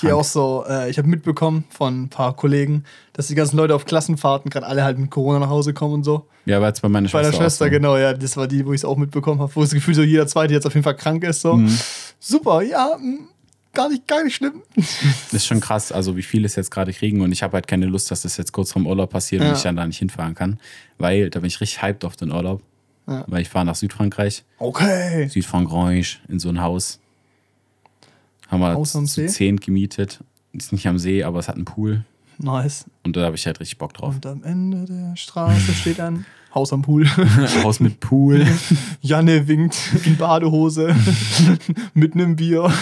Hier auch so, äh, ich habe mitbekommen von ein paar Kollegen, dass die ganzen Leute auf Klassenfahrten gerade alle halt mit Corona nach Hause kommen und so. Ja, war jetzt bei meiner Bei Schwester. der Schwester, so. genau, ja, das war die, wo ich es auch mitbekommen habe, wo das Gefühl so jeder Zweite jetzt auf jeden Fall krank ist. So. Mhm. Super, ja, mm, gar nicht, gar nicht schlimm. Das ist schon krass, also wie viele es jetzt gerade kriegen und ich habe halt keine Lust, dass das jetzt kurz vorm Urlaub passiert Ja. und ich dann da nicht hinfahren kann, weil da bin ich richtig hyped auf den Urlaub, Ja. weil ich fahre nach Südfrankreich, Okay. Südfrankreich in so ein Haus. Haben wir Haus zu See? zehn gemietet. Ist nicht am See, aber es hat einen Pool Nice. und da habe ich halt richtig Bock drauf. Und am Ende der Straße steht ein Haus am Pool. Haus mit Pool. Janne winkt in Badehose mit einem Bier.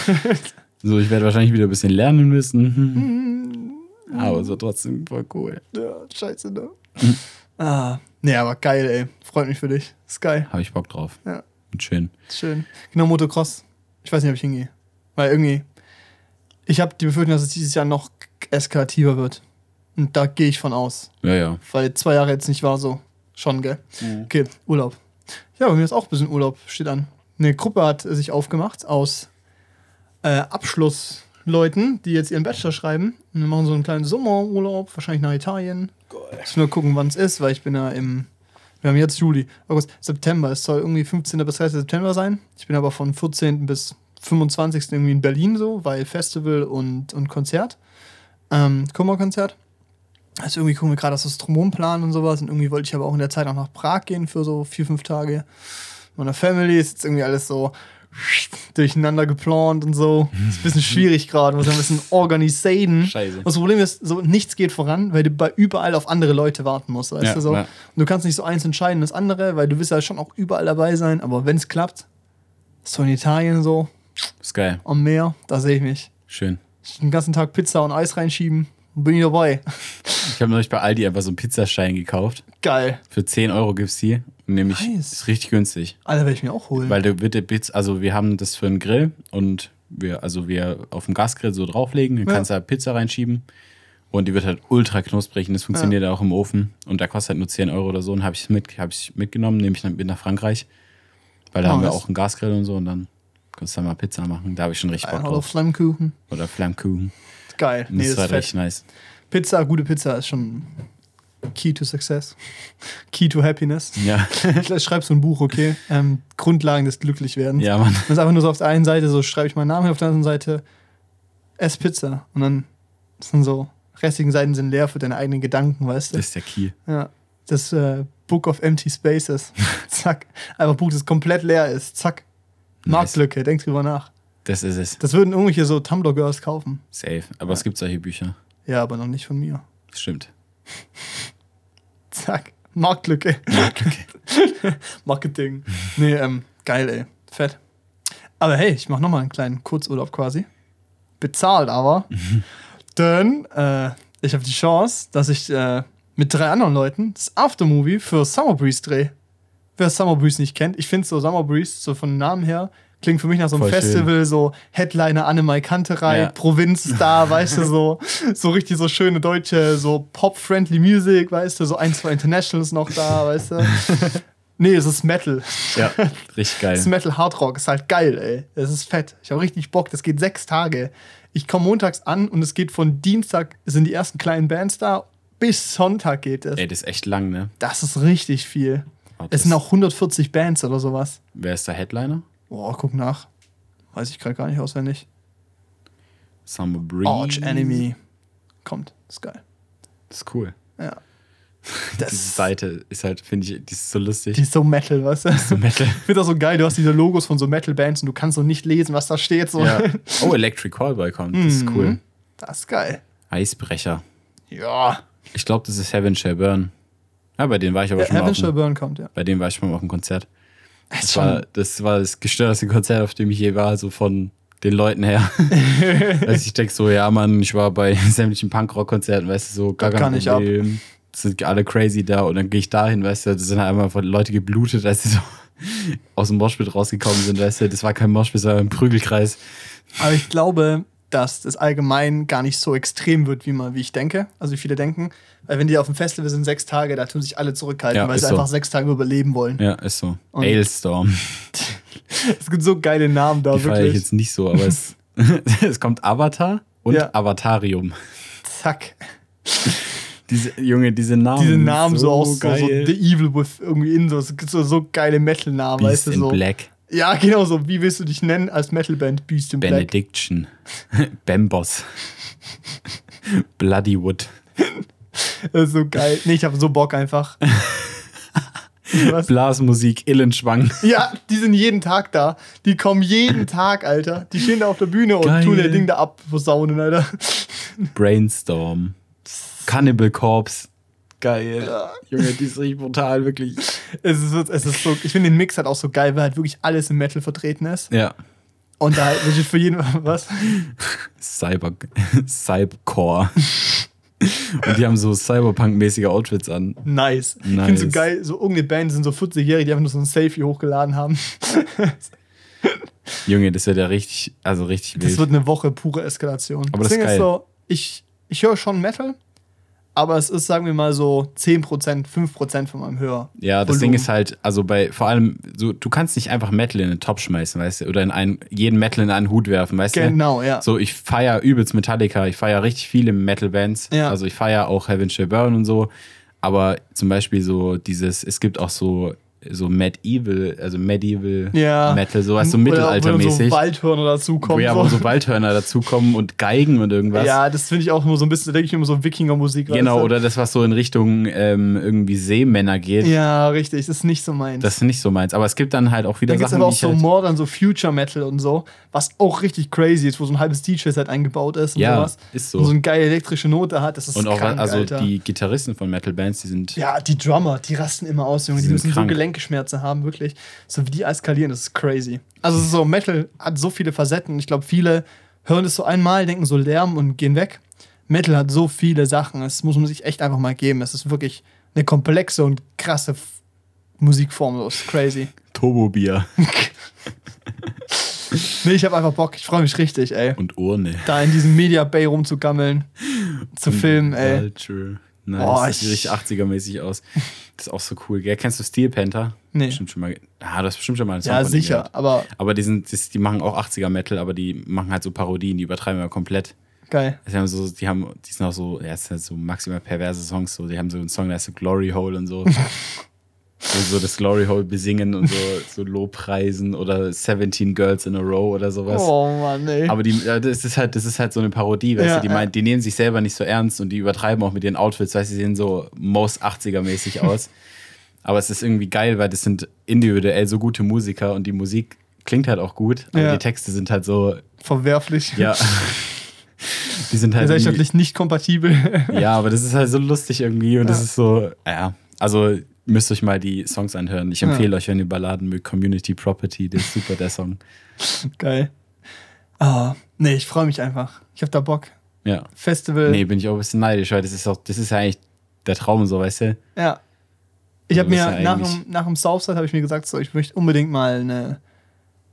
So, ich werde wahrscheinlich wieder ein bisschen lernen müssen. Aber so trotzdem voll cool. Ja, scheiße, ne? Ah, nee, aber geil, ey. Freut mich für dich. Ist geil. Habe ich Bock drauf. Ja, Und schön. schön. Genau, Motocross. Ich weiß nicht, ob ich hingehe. Weil irgendwie, ich habe die Befürchtung, dass es dieses Jahr noch eskalativer wird. Und da gehe ich von aus. Ja, ja. Weil zwei Jahre jetzt nicht war so. Schon, gell? Okay, Urlaub. Ja, bei mir ist auch ein bisschen Urlaub, steht an. Eine Gruppe hat sich aufgemacht aus äh, Abschlussleuten, die jetzt ihren Bachelor schreiben. Und wir machen so einen kleinen Sommerurlaub, wahrscheinlich nach Italien. Ich will nur gucken, wann es ist, weil ich bin ja im. Wir haben jetzt Juli, August, September. Es soll irgendwie 15. bis 30. September sein. Ich bin aber von 14. bis 25. irgendwie in Berlin so, weil Festival und, und Konzert. Ähm, Kummerkonzert. Also irgendwie gucken wir gerade das Astronom planen und sowas. Und irgendwie wollte ich aber auch in der Zeit auch nach Prag gehen für so vier, fünf Tage. Meiner Family ist jetzt irgendwie alles so durcheinander geplant und so. Ist ein bisschen schwierig gerade, muss ein bisschen organisieren. Scheiße. Und das Problem ist, so nichts geht voran, weil du bei überall auf andere Leute warten musst, weißt Ja, du so. ja. Und du kannst nicht so eins entscheiden, das andere, weil du willst ja schon auch überall dabei sein. Aber wenn es klappt, so in Italien so, Ist geil. am Meer, da sehe ich mich. Schön. Den ganzen Tag Pizza und Eis reinschieben, bin ich dabei. Ich habe neulich bei Aldi einfach so einen Pizzaschein gekauft. Geil. Für 10 Euro gibt's die. Nämlich Nice. ist richtig günstig. Alter, werde ich mir auch holen. Weil der wird der Bits, also wir haben das für einen Grill und wir, also wir auf dem Gasgrill so drauflegen, dann Ja. kannst du da Pizza reinschieben und die wird halt ultra knusprig und das funktioniert auch im Ofen und der kostet halt nur 10 Euro oder so und habe ich mit, hab ich mitgenommen, nehme ich mit nach Frankreich, weil da Oh, haben wir nice. auch einen Gasgrill und so und dann kannst du da mal Pizza machen. Da habe ich schon richtig Bock Oder drauf. Flammkuchen. Oder Flammkuchen. Geil. Nee, das das war ist fett. richtig nice. Pizza, gute Pizza ist schon Key to Success. Key to Happiness. Ja, Ich schreibe so ein Buch, okay? Ähm, Grundlagen des Glücklichwerdens. ja, Mann. Das ist einfach nur so auf der einen Seite, so schreibe ich meinen Namen, auf der anderen Seite ess Pizza. Und dann sind so, restlichen Seiten sind leer für deine eigenen Gedanken, weißt du? Das ist der Key. Ja. Das äh, Book of Empty Spaces. Zack. Einfach ein Buch, das komplett leer ist. Zack. Nice. Marktlücke, denk drüber nach. Das ist es. Das würden irgendwelche so Tumblr-Girls kaufen. Safe. Aber es gibt solche Bücher. Ja, aber noch nicht von mir. Stimmt. Zack. Marktlücke. Marketing. Nee, ähm, geil, ey. Fett. Aber hey, ich mach nochmal einen kleinen Kurzurlaub quasi. Bezahlt aber. Denn äh, ich habe die Chance, dass ich äh, mit drei anderen Leuten das Aftermovie für Summer Breeze drehe. Wer Summer Breeze nicht kennt, ich finde so Summer Breeze, so von Namen her, klingt für mich nach so einem Voll schön. Festival, so Headliner Annemai Kanterei, Ja. Provinzstar, weißt du, so, so richtig so schöne deutsche, so Pop-friendly Music, weißt du, so ein, zwei Internationals noch da, weißt du. Nee, es ist Metal. Ja, richtig geil. Es ist Metal Hard Rock, ist halt geil, ey. Es ist fett. Ich habe richtig Bock. Das geht sechs Tage. Ich komme montags an und es geht von Dienstag, sind die ersten kleinen Bands da, bis Sonntag geht es. Ey, das ist echt lang, ne? Das ist richtig viel. Warte, Es sind auch 140 Bands oder sowas. Wer ist der Headliner? Boah, guck nach. Weiß ich gerade gar nicht auswendig. Summer Breeze. Arch Enemy. Kommt. Ist geil. Das ist cool. Ja. Diese Seite ist halt, finde ich, die ist so lustig. Die ist so Metal, weißt du? so Metal. Ich finde das so geil. Du hast diese Logos von so Metal-Bands und du kannst so nicht lesen, was da steht. So. ja. Oh, Electric Callboy kommt. Das ist cool. Mhm. Das ist geil. Eisbrecher. Ja. Ich glaube, das ist Heaven Shall Burn. Ja, bei denen war ich aber schon mal Heaven auf Shall Burn kommt, ja. bei denen war ich schon mal auf dem Konzert. Das Das war, das war das gestörteste Konzert, auf dem ich je war, so von den Leuten her. also ich denke so, ja, Mann, ich war bei sämtlichen Punkrock-Konzerten, weißt du, so gar kann ich ab. Sind alle crazy da und dann gehe ich dahin, weißt du, da sind halt einmal von Leute geblutet, als sie so aus dem Moshpit rausgekommen sind, weißt du, das war kein Moshpit, sondern ein Prügelkreis. Aber ich glaube, dass das allgemein gar nicht so extrem wird, wie, man, wie ich denke. Also wie viele denken. Weil wenn die auf dem Festival sind, sechs Tage, da tun sich alle zurückhalten, Ja, weil sie so. einfach sechs Tage überleben wollen. Ja, ist so. Und- Ailstorm. Es gibt so geile Namen da, Die feiere ich wirklich. jetzt nicht so, aber es, es kommt Avatar und Ja. Avatarium. Zack. Diese, Junge, diese Namen. Diese Namen so, aus so, so. The Evil with irgendwie in so, es gibt so, so geile Metal-Namen, weißt du so. Black. Ja, genau so. Wie willst du dich nennen als Metalband Beast in Black? Benediction. Bambos. Bloodywood. Das ist so geil. Nee, ich habe so Bock einfach. Was? Blasmusik, Illenschwang. Ja, die sind jeden Tag da. Die kommen jeden Tag, Alter. Die stehen da auf der Bühne und Geil. tun ihr Ding da ab, posaunen, Alter. Brainstorm. Cannibal Corpse. Geil. Junge, die ist richtig brutal, wirklich. Es ist, es ist so, ich finde den Mix halt auch so geil, weil halt wirklich alles im Metal vertreten ist. Ja. Und da halt wirklich für jeden was. Cyber, Cybercore. Und die haben so Cyberpunk-mäßige Outfits an. Nice. Ich Nice. finde so geil, so irgendeine Band sind so 40-Jährige, die einfach nur so ein Selfie hochgeladen haben. Junge, das wird ja richtig, also richtig Das wild. wird eine Woche pure Eskalation. Aber das ist Ding geil. so, ich, ich höre schon Metal, aber es ist, sagen wir mal so 10%, 5% von meinem Hör. Ja, das Volumen. Ding ist halt, also bei vor allem, so, du kannst nicht einfach Metal in den Top schmeißen, weißt du, oder in einen, jeden Metal in einen Hut werfen, weißt du? Genau, ja. So, ich feiere übelst Metallica, ich feiere richtig viele Metal-Bands. Ja. Also ich feiere auch Heaven Shall Burn und so. Aber zum Beispiel so dieses, es gibt auch so, so Medieval, also Medieval Ja. Metal, so was so Oder wo mittelaltermäßig. so Waldhörner wo dazukommen. ja, wo so Waldhörner dazukommen und Geigen und irgendwas. ja, das finde ich auch immer so ein bisschen, da denke ich immer so Wikinger-Musik. genau, oder das, was so in Richtung ähm, irgendwie Seemänner geht. Ja, richtig, das ist nicht so meins. Das ist nicht so meins. Aber es gibt dann halt auch wieder es Sachen, aber auch so halt, Modern, so Future Metal und so, was auch richtig crazy ist, wo so ein halbes DJ-Set eingebaut ist und Ja, sowas. ist so. Und so eine geile elektrische Note hat, das ist Und auch, krank, also Alter. die Gitarristen von Metal-Bands, die sind Ja, die Drummer, die rasten immer aus, Junge. Die Die sind müssen krank. so Gelenkeschmerzen haben, wirklich. So wie die eskalieren, das ist crazy. Also so Metal hat so viele Facetten. Ich glaube, viele hören es so einmal, denken so Lärm und gehen weg. Metal hat so viele Sachen. Das muss man sich echt einfach mal geben. Es ist wirklich eine komplexe und krasse Musikform. Das ist crazy. Turbo-Bier Nee, ich habe einfach Bock. Ich freue mich richtig, ey. und Urne. Da in diesem Media Bay rumzugammeln, zu filmen, ey. Culture. Nice. Oh, das sieht ich- richtig 80er-mäßig aus. Das ist auch so cool, gell? Kennst du Steel Panther? Nee. Bestimmt schon mal. Ah, du hast bestimmt schon mal einen Song Ja, sicher. Aber Aber die, sind, das, die machen auch 80er-Metal, aber die machen halt so Parodien, die übertreiben wir komplett. geil. Die haben so, die haben, die sind auch so, ja, sind halt so maximal perverse Songs, so, die haben so einen Song, der heißt so Glory Hole und so. So das Glory Hole besingen und so, so Lobpreisen oder 17 Girls in a Row oder sowas. Oh Mann, ey. Aber die, das ist halt, das ist halt so eine Parodie, weißt Ja, du, die, ja. die nehmen sich selber nicht so ernst und die übertreiben auch mit ihren Outfits, weißt du, sie sehen so most 80er-mäßig aus. Aber es ist irgendwie geil, weil das sind individuell so gute Musiker und die Musik klingt halt auch gut, aber Ja. die Texte sind halt so, Verwerflich. ja. die sind halt Gesellschaftlich nicht kompatibel. ja, aber das ist halt so lustig irgendwie und das ist so, ja, also müsst euch mal die Songs anhören. Ich empfehle euch, wenn ihr Balladen mögt, Community Property, der ist super, der Song. Geil. Ah, nee, ich freue mich einfach. Ich habe da Bock. Ja. Festival. Nee, bin ich auch ein bisschen neidisch, weil das ist auch, das ist ja eigentlich der Traum, so, weißt du? Ja. Ich habe Also mir ja nach dem, nach dem Southside habe ich mir gesagt, so ich möchte unbedingt mal eine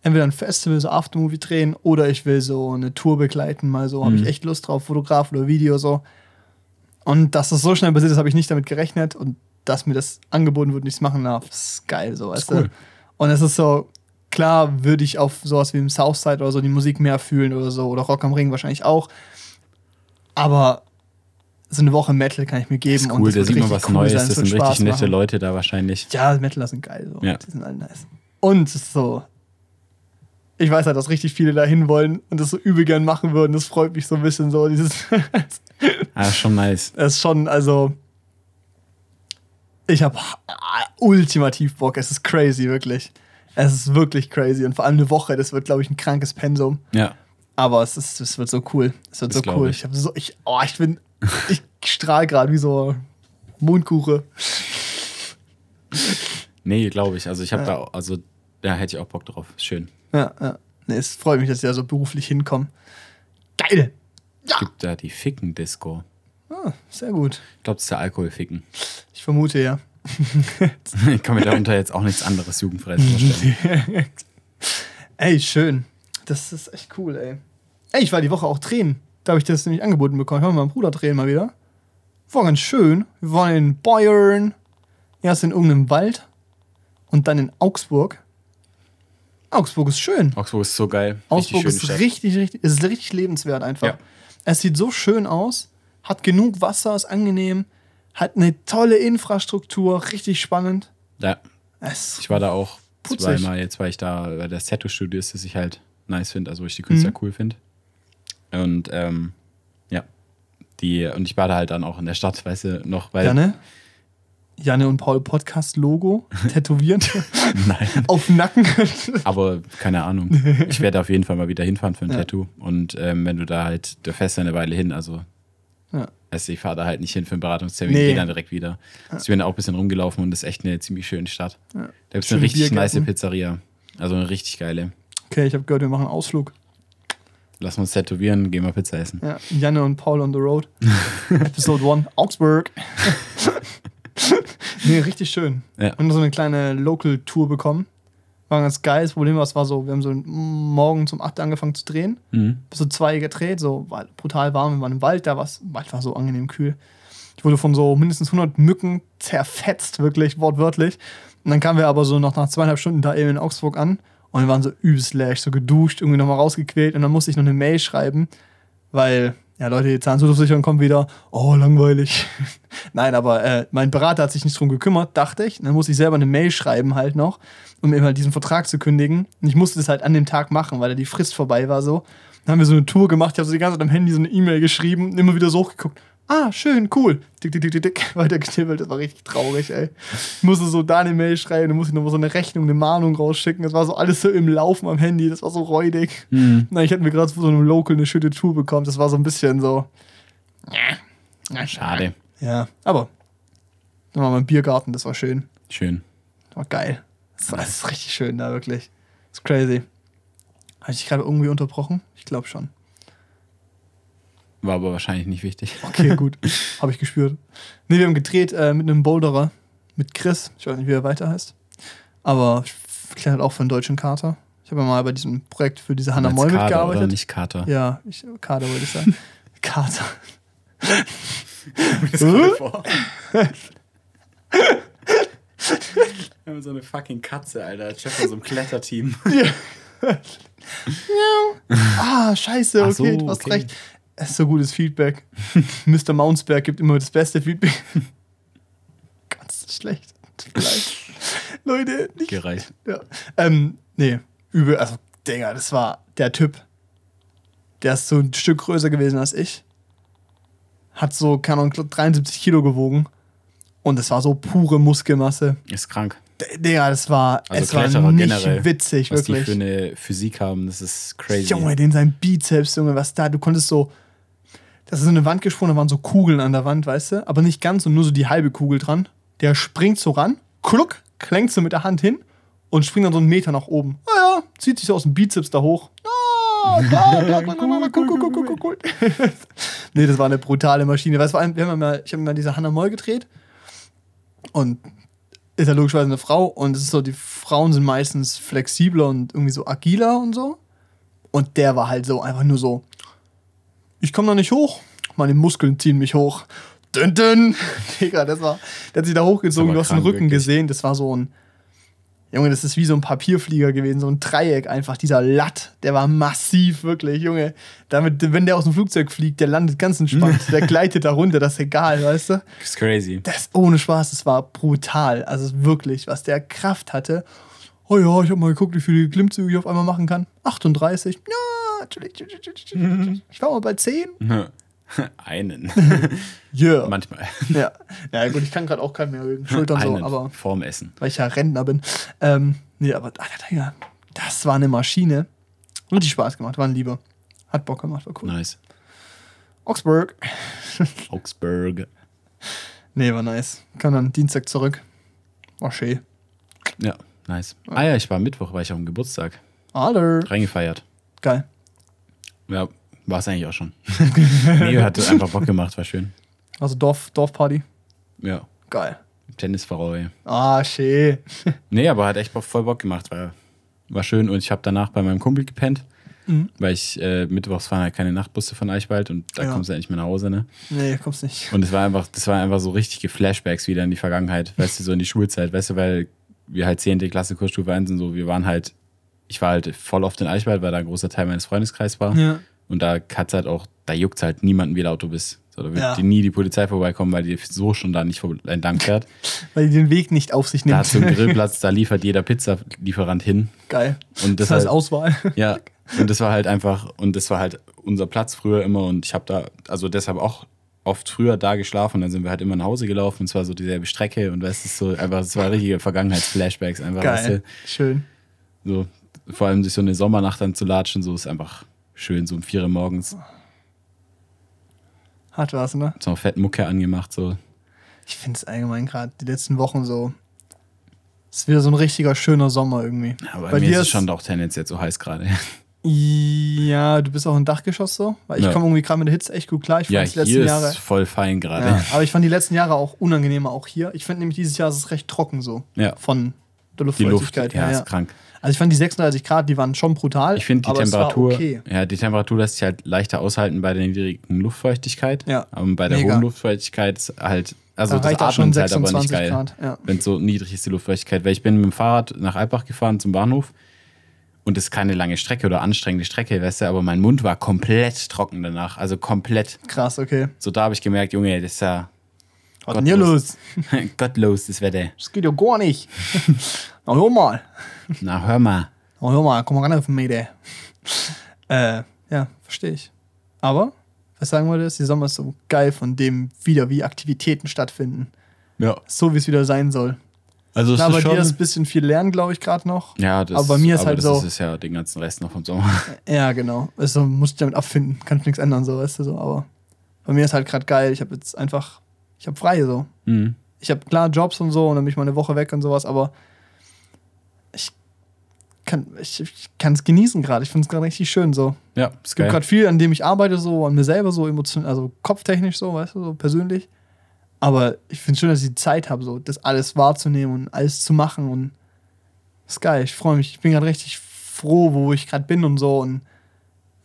entweder ein Festival so Aftermovie drehen oder ich will so eine Tour begleiten, mal so habe ich Mhm. echt Lust drauf, Fotograf oder Video so. Und dass das so schnell passiert ist, habe ich nicht damit gerechnet und dass mir das angeboten wird und ich es machen darf, ist geil so, weißt cool. du. Und es ist so klar, würde ich auf sowas wie im Southside oder so die Musik mehr fühlen oder so oder Rock am Ring wahrscheinlich auch. Aber so eine Woche Metal kann ich mir geben ist und cool, das da sieht man richtig was cool Neues, sein, das sind richtig Spaß nette machen. Leute da wahrscheinlich. Ja, Metaler sind geil. So. Ja. Die sind alle nice. Und ist so. Ich weiß halt, dass richtig viele da hin wollen und das so übel gern machen würden. Das freut mich so ein bisschen so. Dieses. Ah, schon nice. Es ist schon, also. Ich habe ultimativ Bock. Es ist crazy, wirklich. Es ist wirklich crazy. Und vor allem eine Woche, das wird, glaube ich, ein krankes Pensum. Ja. Aber es, ist, es wird so cool. Es wird Das so cool. ich. Ich, hab so, ich, oh, ich bin. Ich strahl gerade wie so Mondkuche. Nee, glaube ich. Also ich habe Ja. da, also da hätte ich auch Bock drauf. Schön. Ja, ja. Nee, es freut mich, dass ich da so beruflich hinkomme. Geil! Ja! Gibt da die Ficken-Disco. Ah, sehr gut. Ich glaube, das ist der Alkoholficken. Ich vermute ja. Ich kann mir darunter jetzt auch nichts anderes Jugendfreies vorstellen. ey, schön. Das ist echt cool, ey. Ey, ich war die Woche auch drehen. Da habe ich das nämlich angeboten bekommen. Ich war mit meinem Bruder drehen mal wieder. War ganz schön. Wir waren in Bayern, erst in irgendeinem Wald und dann in Augsburg. Augsburg ist schön. Augsburg ist so geil. Augsburg schöne ist richtig, richtig, ist richtig lebenswert einfach. Ja. Es sieht so schön aus, hat genug Wasser, ist angenehm, hat eine tolle Infrastruktur, richtig spannend. Ja, Es, ich war da auch Putzig. zweimal jetzt, weil ich da, weil das Tattoo-Studio ist, das ich halt nice finde, also wo ich die Künstler Mhm. cool finde. Und ähm, ja, die, und ich war da halt dann auch in der Stadt, weißt du, noch, weil. Janne? Janne und Paul Podcast Logo tätowiert Nein. auf dem Nacken. Aber keine Ahnung. Ich werde auf jeden Fall mal wieder hinfahren für ein Ja. Tattoo. Und ähm, wenn du da halt, du fährst ja eine Weile hin, also Ja. also ich fahre da halt nicht hin für einen Beratungstermin, Nee. gehe dann direkt wieder. Also ich bin auch ein bisschen rumgelaufen und das ist echt eine ziemlich schöne Stadt. Ja. Da gibt es eine richtig nice Pizzeria. Also eine richtig geile. Okay, ich habe gehört, wir machen einen Ausflug. Lass uns tätowieren, gehen mal Pizza essen. Ja, Janne und Paul on the road. Episode 1, Augsburg. nee, richtig schön. Ja. Und so eine kleine Local-Tour bekommen. War ganz geil. Das Problem war, es war so, wir haben so morgens um 8 Uhr angefangen zu drehen. Mhm. Bis so zwei gedreht, so war brutal warm. Wir waren im Wald, da war Wald war so angenehm kühl. Ich wurde von so mindestens 100 Mücken zerfetzt, wirklich, wortwörtlich. Und dann kamen wir aber so noch nach zweieinhalb Stunden da eben in Augsburg an und wir waren so übelst so geduscht, irgendwie nochmal rausgequält und dann musste ich noch eine Mail schreiben, weil, ja Leute, die Zahnzusatzversicherung kommt wieder, oh, langweilig. Nein, aber äh, mein Berater hat sich nicht drum gekümmert, dachte ich. Dann musste ich selber eine Mail schreiben halt noch, um eben halt diesen Vertrag zu kündigen. Und ich musste das halt an dem Tag machen, weil da die Frist vorbei war so. Dann haben wir so eine Tour gemacht, ich habe so die ganze Zeit am Handy so eine E-Mail geschrieben, immer wieder so hochgeguckt. Ah, schön, cool. Dick, dick, dick, dick, dick. Weiter getippelt, das war richtig traurig, ey. Ich musste so da eine Mail schreiben, dann musste ich noch mal so eine Rechnung, eine Mahnung rausschicken. Das war so alles so im Laufen am Handy, das war so räudig. Mhm. Ich hätte mir gerade so einem Local eine schöne Tour bekommen, das war so ein bisschen so. Schade. Ja, aber. Dann waren wir im Biergarten, das war schön. Schön. Das war geil. Das, war, das ist richtig schön da, wirklich. Das ist crazy. Habe ich dich gerade irgendwie unterbrochen? Ich glaube schon. War aber wahrscheinlich nicht wichtig. Okay, gut. Habe ich gespürt. Nee, wir haben gedreht äh, mit einem Boulderer, mit Chris. Ich weiß nicht, wie er weiter heißt. Aber ich kenne halt auch für einen deutschen Kater. Ich habe ja mal bei diesem Projekt für diese Hannah Moll Oder mitgearbeitet. nicht Kater. Ja, ich, Kater wollte ich sagen. Kater. Wir haben so eine fucking Katze, Alter. Chef von so einem Kletterteam. Ah, scheiße, okay, so, du hast okay. recht. Es ist so gutes Feedback. Mr. Mounsberg gibt immer das beste Feedback. Ganz schlecht. Leute, nicht. Gereicht. Ja. Ähm, nee, übel. Also, Digga, das war der Typ. Der ist so ein Stück größer gewesen als ich. Hat so, keine Ahnung, 73 Kilo gewogen. Und es war so pure Muskelmasse. Ist krank. Digga, das war, Also es war nicht generell. witzig, Was die wirklich. für eine Physik haben, das ist crazy. Junge, den sein Bizeps, Junge, was da, du konntest so, das ist so eine Wand gesprungen, da waren so Kugeln an der Wand, weißt du, aber nicht ganz und nur so die halbe Kugel dran. Der springt so ran, kluck, klenkt so mit der Hand hin und springt dann so einen Meter nach oben. Ah ja, zieht sich so aus dem Bizeps da hoch. Ah, da, da, cool, cool, cool, nee, das war eine brutale Maschine. Weißt, du, vor allem, wir haben mal, ich habe mal diese Hannah Moll gedreht und ist ja logischerweise eine Frau und es ist so, die Frauen sind meistens flexibler und irgendwie so agiler und so. Und der war halt so einfach nur so, ich komme da nicht hoch, meine Muskeln ziehen mich hoch. Dün, dün. Digga, das war, der hat sich da hochgezogen, du hast den Rücken wirklich. gesehen, das war so ein, Junge, das ist wie so ein Papierflieger gewesen, so ein Dreieck einfach, dieser Latt, der war massiv, wirklich, Junge. Damit, wenn der aus dem Flugzeug fliegt, der landet ganz entspannt, der gleitet da runter, das ist egal, weißt du? Das ist crazy. Das ohne Spaß, das war brutal. Also wirklich, was der Kraft hatte. Oh ja, ich habe mal geguckt, wie viele Klimmzüge ich auf einmal machen kann. 38. Ja, natürlich. Ich war mal bei 10. Einen. Ja. Manchmal. Ja. ja, gut, ich kann gerade auch keinen mehr wegen Schultern so, Einen. aber Vorm Essen. weil ich ja Rentner bin. Ähm, nee, aber Alter, Digga, das war eine Maschine. Richtig Spaß gemacht, war ein Lieber. Hat Bock gemacht, war cool. Nice. Augsburg. Augsburg. Nee, war nice. Kam dann Dienstag zurück. War schön. Ja, nice. Ah ja, ich war Mittwoch, war ich auf dem Geburtstag. Aller. Reingefeiert. Geil. Ja, war es eigentlich auch schon. nee, hat einfach Bock gemacht, war schön. Also Dorf, Dorfparty. Ja, Geil. Tennisverroll. Ah, schön. Nee, aber hat echt voll Bock gemacht, war, war schön. Und ich habe danach bei meinem Kumpel gepennt, Mhm. weil ich äh, mittwochs fahren halt keine Nachtbusse von Eichwald und da Ja. kommst du endlich mehr nach Hause, ne? Nee, kommst nicht. Und es war einfach, das war einfach so richtige Flashbacks wieder in die Vergangenheit, weißt du, so in die Schulzeit, weißt du, weil wir halt 10. Klasse Kursstufe 1 sind so, wir waren halt, ich war halt voll oft in Eichwald, weil da ein großer Teil meines Freundeskreises war. Ja. Und da hat's halt auch, da juckt halt niemanden, wie laut du bist. So, da wird Ja. dir nie die Polizei vorbeikommen, weil die so schon da nicht vor- entlang fährt. Weil die den Weg nicht auf sich Da nimmt. hast du einen Grillplatz, da liefert jeder Pizzalieferant hin. Geil. Und das, Das heißt halt, Auswahl. ja, und das war halt einfach, und das war halt unser Platz früher immer. Und ich habe da, also deshalb auch oft früher da geschlafen. Dann sind wir halt immer nach Hause gelaufen. Und es war so dieselbe Strecke. Und weißt du, so einfach, es war richtige Vergangenheitsflashbacks einfach. Weißt Geil. Schön. du, so, vor allem durch so eine Sommernacht dann zu latschen, so ist einfach schön, so um vier Uhr morgens. Hat was, ne? So fett Mucke angemacht, so. Ich finde es allgemein gerade die letzten Wochen so. Es ist wieder so ein richtiger schöner Sommer irgendwie. Aber Bei mir dir ist es schon doch tendenziell so heiß gerade. Ja, du bist auch ein Dachgeschoss so. Weil ich Ja. komme irgendwie gerade mit der Hitze echt gut klar. Ich Ja, fand die letzten hier Jahre. ist voll fein gerade. Ja, aber ich fand die letzten Jahre auch unangenehmer, auch hier. Ich finde nämlich dieses Jahr ist es recht trocken so. Ja. Von der Die Luft, Luftfeuchtigkeit ja, her. ist Ja. krank. Also ich fand die 36 Grad, die waren schon brutal. Ich finde die Temperatur, Okay. ja, die Temperatur lässt sich halt leichter aushalten bei der niedrigen Luftfeuchtigkeit. Ja. Aber bei der Mega. hohen Luftfeuchtigkeit ist halt, also Da das Atmen schon ist halt aber nicht 26 geil. Grad, ja. Wenn so niedrig ist, die Luftfeuchtigkeit. Weil ich bin mit dem Fahrrad nach Alpbach gefahren zum Bahnhof und es ist keine lange Strecke oder anstrengende Strecke, weißt du, aber mein Mund war komplett trocken danach. Also komplett. Krass, okay. So da habe ich gemerkt, Junge, das ist ja Was denn hier los? gottlos, das Wetter. Das geht ja gar nicht. Na, hör mal. Na, hör mal. Na, hör mal, komm mal ran auf den Meter. äh, ja, verstehe ich. Aber, was sagen wir das? Die Sommer ist so geil, von dem wieder wie Aktivitäten stattfinden. Ja. So wie es wieder sein soll. Also es bei ist dir schon... ist ein bisschen viel lernen, glaube ich, gerade noch. ja, das, aber bei mir ist halt das so- ist es ja den ganzen Rest noch vom Sommer. Ja, genau. Also muss ich damit abfinden. Kann ich nichts ändern, so, weißt du, so. Aber bei mir ist halt gerade geil. Ich habe jetzt einfach, ich habe frei, so. Mhm. Ich habe klar Jobs und so und dann bin ich mal eine Woche weg und sowas, aber kann ich, ich kann es genießen gerade. Ich finde es gerade richtig schön so. Ja, Es gibt gerade viel, an dem ich arbeite, so an mir selber, so emotional, also kopftechnisch so, weißt du, so persönlich. Aber ich finde schön, dass ich die Zeit habe, so das alles wahrzunehmen und alles zu machen und ist geil. Ich freue mich. Ich bin gerade richtig froh, wo ich gerade bin und so und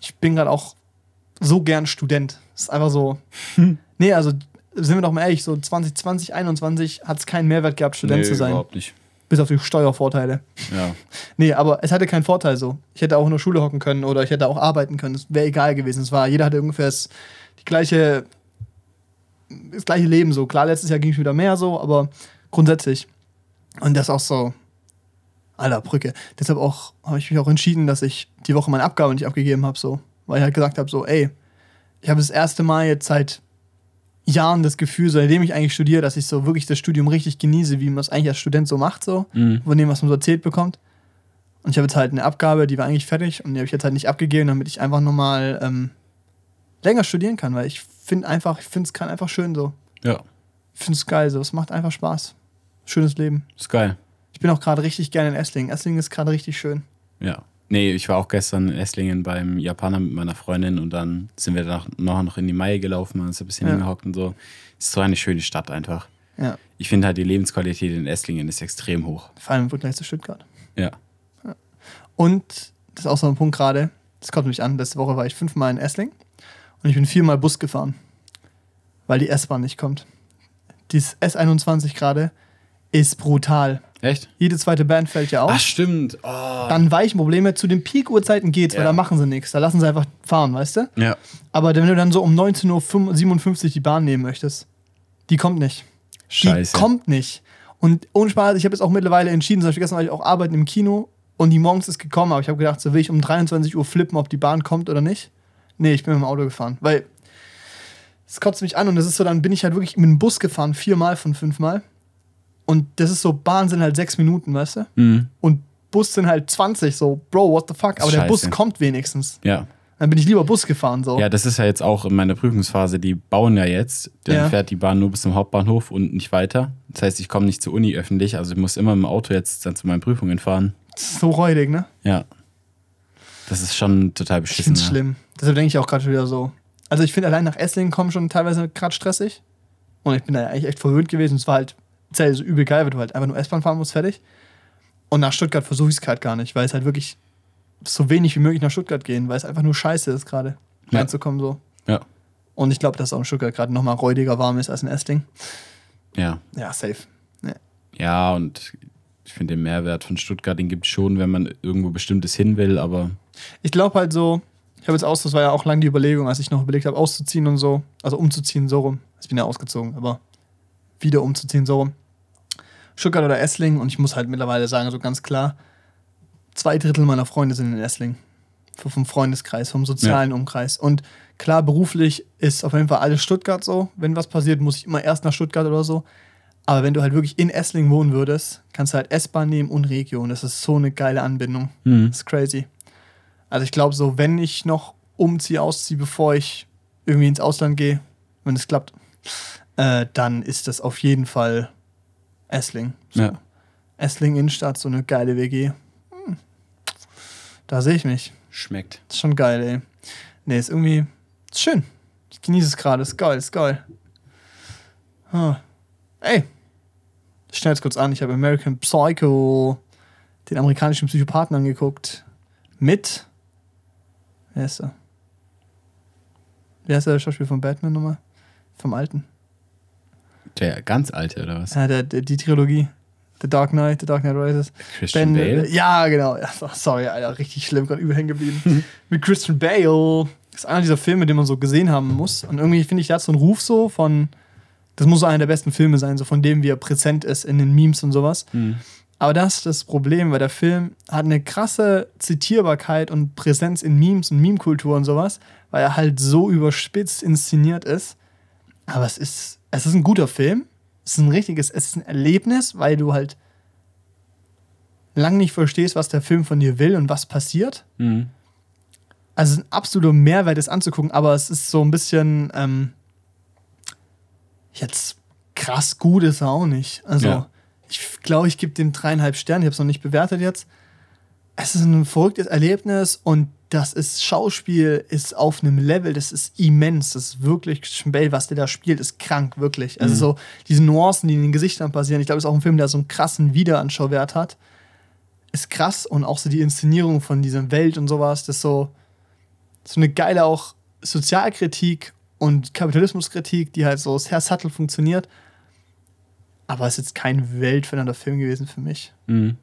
ich bin gerade auch so gern Student. Ist einfach so. nee, also sind wir doch mal ehrlich, so 2020, 2021 hat es keinen Mehrwert gehabt, Student nee, zu sein. überhaupt nicht. Bis auf die Steuervorteile. Ja. Nee, aber es hatte keinen Vorteil so. Ich hätte auch in der Schule hocken können oder ich hätte auch arbeiten können. Es wäre egal gewesen. Es war, jeder hatte ungefähr das, die gleiche, das gleiche Leben so. Klar, letztes Jahr ging es wieder mehr so, aber grundsätzlich. Und das auch so, aller Brücke. Deshalb auch habe ich mich auch entschieden, dass ich die Woche meine Abgabe nicht abgegeben habe, so. Weil ich halt gesagt habe, so, ey, ich habe das erste Mal jetzt seit Jahren das Gefühl, seitdem ich eigentlich studiere, dass ich so wirklich das Studium richtig genieße, wie man es eigentlich als Student so macht, so, Mhm. von dem, was man so erzählt bekommt. Und ich habe jetzt halt eine Abgabe, die war eigentlich fertig und die habe ich jetzt halt nicht abgegeben, damit ich einfach nochmal ähm, länger studieren kann, weil ich finde einfach, ich finde es kann einfach schön so. Ja, Ich finde es geil so, es macht einfach Spaß. Schönes Leben. ist geil. Ich bin auch gerade richtig gerne in Esslingen. Esslingen ist gerade richtig schön. Ja. Nee, ich war auch gestern in Esslingen beim Japaner mit meiner Freundin und dann sind wir danach noch, noch in die Mai gelaufen, haben uns ein bisschen Ja. hingehockt und so. Ist so eine schöne Stadt einfach. Ja. Ich finde halt, die Lebensqualität in Esslingen ist extrem hoch. Vor allem im Vergleich zu Stuttgart. Ja. Und das ist auch so ein Punkt gerade, das kommt mich an, letzte Woche war ich fünfmal in Essling und ich bin viermal Bus gefahren, weil die S-Bahn nicht kommt. Dieses S21 gerade ist brutal. Echt? Jede zweite Band fällt ja aus. Ach, stimmt. Oh. Dann weichen Probleme. Zu den Peak-Uhrzeiten geht's, weil Ja. da machen sie nichts. Da lassen sie einfach fahren, weißt du? Ja. Aber wenn du dann so um 19.57 Uhr die Bahn nehmen möchtest, die kommt nicht. Scheiße. Die kommt nicht. Und ohne Spaß, ich habe jetzt auch mittlerweile entschieden, zum Beispiel gestern war ich auch arbeiten im Kino und die morgens ist gekommen, aber ich habe gedacht, so will ich um 23 Uhr flippen, ob die Bahn kommt oder nicht. Nee, ich bin mit dem Auto gefahren, weil es kotzt mich an und das ist so, dann bin ich halt wirklich mit dem Bus gefahren, viermal von fünfmal. Und das ist so, Bahn sind halt sechs Minuten, weißt du? Mhm. Und Bus sind halt 20, so, Bro, what the fuck? Aber der Bus Scheiße. kommt wenigstens. Ja. Dann bin ich lieber Bus gefahren, so. Ja, das ist ja jetzt auch in meiner Prüfungsphase. Die bauen ja jetzt. Dann Ja. fährt die Bahn nur bis zum Hauptbahnhof und nicht weiter. Das heißt, ich komme nicht zur Uni öffentlich. Also ich muss immer im Auto jetzt dann zu meinen Prüfungen fahren. So räudig, ne? Ja. Das ist schon total Ich beschissen. find's ja. schlimm. Deshalb denke ich auch gerade wieder so. Also ich finde allein nach Esslingen kommen schon teilweise gerade stressig. Und ich bin da eigentlich echt verwöhnt gewesen. Es war halt zäh, so übel geil, weil du halt einfach nur S-Bahn fahren musst, fertig. Und nach Stuttgart versuche ich es gerade gar nicht, weil es halt wirklich so wenig wie möglich nach Stuttgart gehen, weil es einfach nur scheiße ist gerade, Ja. reinzukommen so. Ja. Und ich glaube, dass auch in Stuttgart gerade nochmal räudiger warm ist als in Esslingen. Ja. Ja, safe. Ja, und ich finde den Mehrwert von Stuttgart, den gibt es schon, wenn man irgendwo Bestimmtes hin will, aber Ich glaube halt so, Ich habe jetzt aus, das war ja auch lange die Überlegung, als ich noch überlegt habe, auszuziehen und so. Also umzuziehen, so rum. Ich bin ja ausgezogen, aber wieder umzuziehen, so rum. Stuttgart oder Essling und ich muss halt mittlerweile sagen, so ganz klar, zwei Drittel meiner Freunde sind in Essling. Vom Freundeskreis, vom sozialen Umkreis. Und klar, beruflich ist auf jeden Fall alles Stuttgart so. Wenn was passiert, muss ich immer erst nach Stuttgart oder so. Aber wenn du halt wirklich in Essling wohnen würdest, kannst du halt S-Bahn nehmen und Region. Das ist so eine geile Anbindung. Mhm. Das ist crazy. Also ich glaube so, wenn ich noch umziehe, ausziehe, bevor ich irgendwie ins Ausland gehe, wenn es klappt, äh, dann ist das auf jeden Fall Essling. So. Ja. Essling Innenstadt, so eine geile WG. Hm. Da sehe ich mich. Schmeckt. Ist schon geil, ey. Nee, ist irgendwie ist schön. Ich genieße es gerade. Ist geil, ist geil. Ah. Ey. Ich schnell jetzt kurz an. Ich habe American Psycho, den amerikanischen Psychopathen angeguckt. Mit. Wer ist er? Wer ist der Schauspieler von Batman nochmal? Vom Alten. Der ganz alte, oder was? Ja, der, der, die Trilogie. The Dark Knight, The Dark Knight Rises. Christian Ben, Bale? äh, Ja, genau. Sorry, Alter, richtig schlimm, gerade übel hängen geblieben. Mit Christian Bale. Das ist einer dieser Filme, den man so gesehen haben muss. Und irgendwie finde ich, der hat so einen Ruf so von, das muss so einer der besten Filme sein, so von dem, wie er präsent ist in den Memes und sowas. Mhm. Aber das ist das Problem, weil der Film hat eine krasse Zitierbarkeit und Präsenz in Memes und Meme-Kultur und sowas, weil er halt so überspitzt inszeniert ist. Aber es ist, es ist ein guter Film. Es ist ein richtiges, es ist ein Erlebnis, weil du halt lang nicht verstehst, was der Film von dir will und was passiert. Mhm. Also es ist ein absoluter Mehrwert, es anzugucken, aber es ist so ein bisschen ähm, jetzt krass gut ist er auch nicht. Also Ja. ich glaube, ich gebe dem dreieinhalb Sterne. Ich habe es noch nicht bewertet jetzt. Es ist ein verrücktes Erlebnis und das ist Schauspiel ist auf einem Level, das ist immens. Das ist wirklich Bale, was der da spielt, ist krank, wirklich. Also so diese Nuancen, die in den Gesichtern passieren. Ich glaube, es ist auch ein Film, der so einen krassen Wiederanschauwert hat. Ist krass und auch so die Inszenierung von dieser Welt und sowas, das ist so, so eine geile auch Sozialkritik und Kapitalismuskritik, die halt so sehr subtle funktioniert. Aber es ist jetzt kein weltverändernder Film gewesen für mich. Mhm.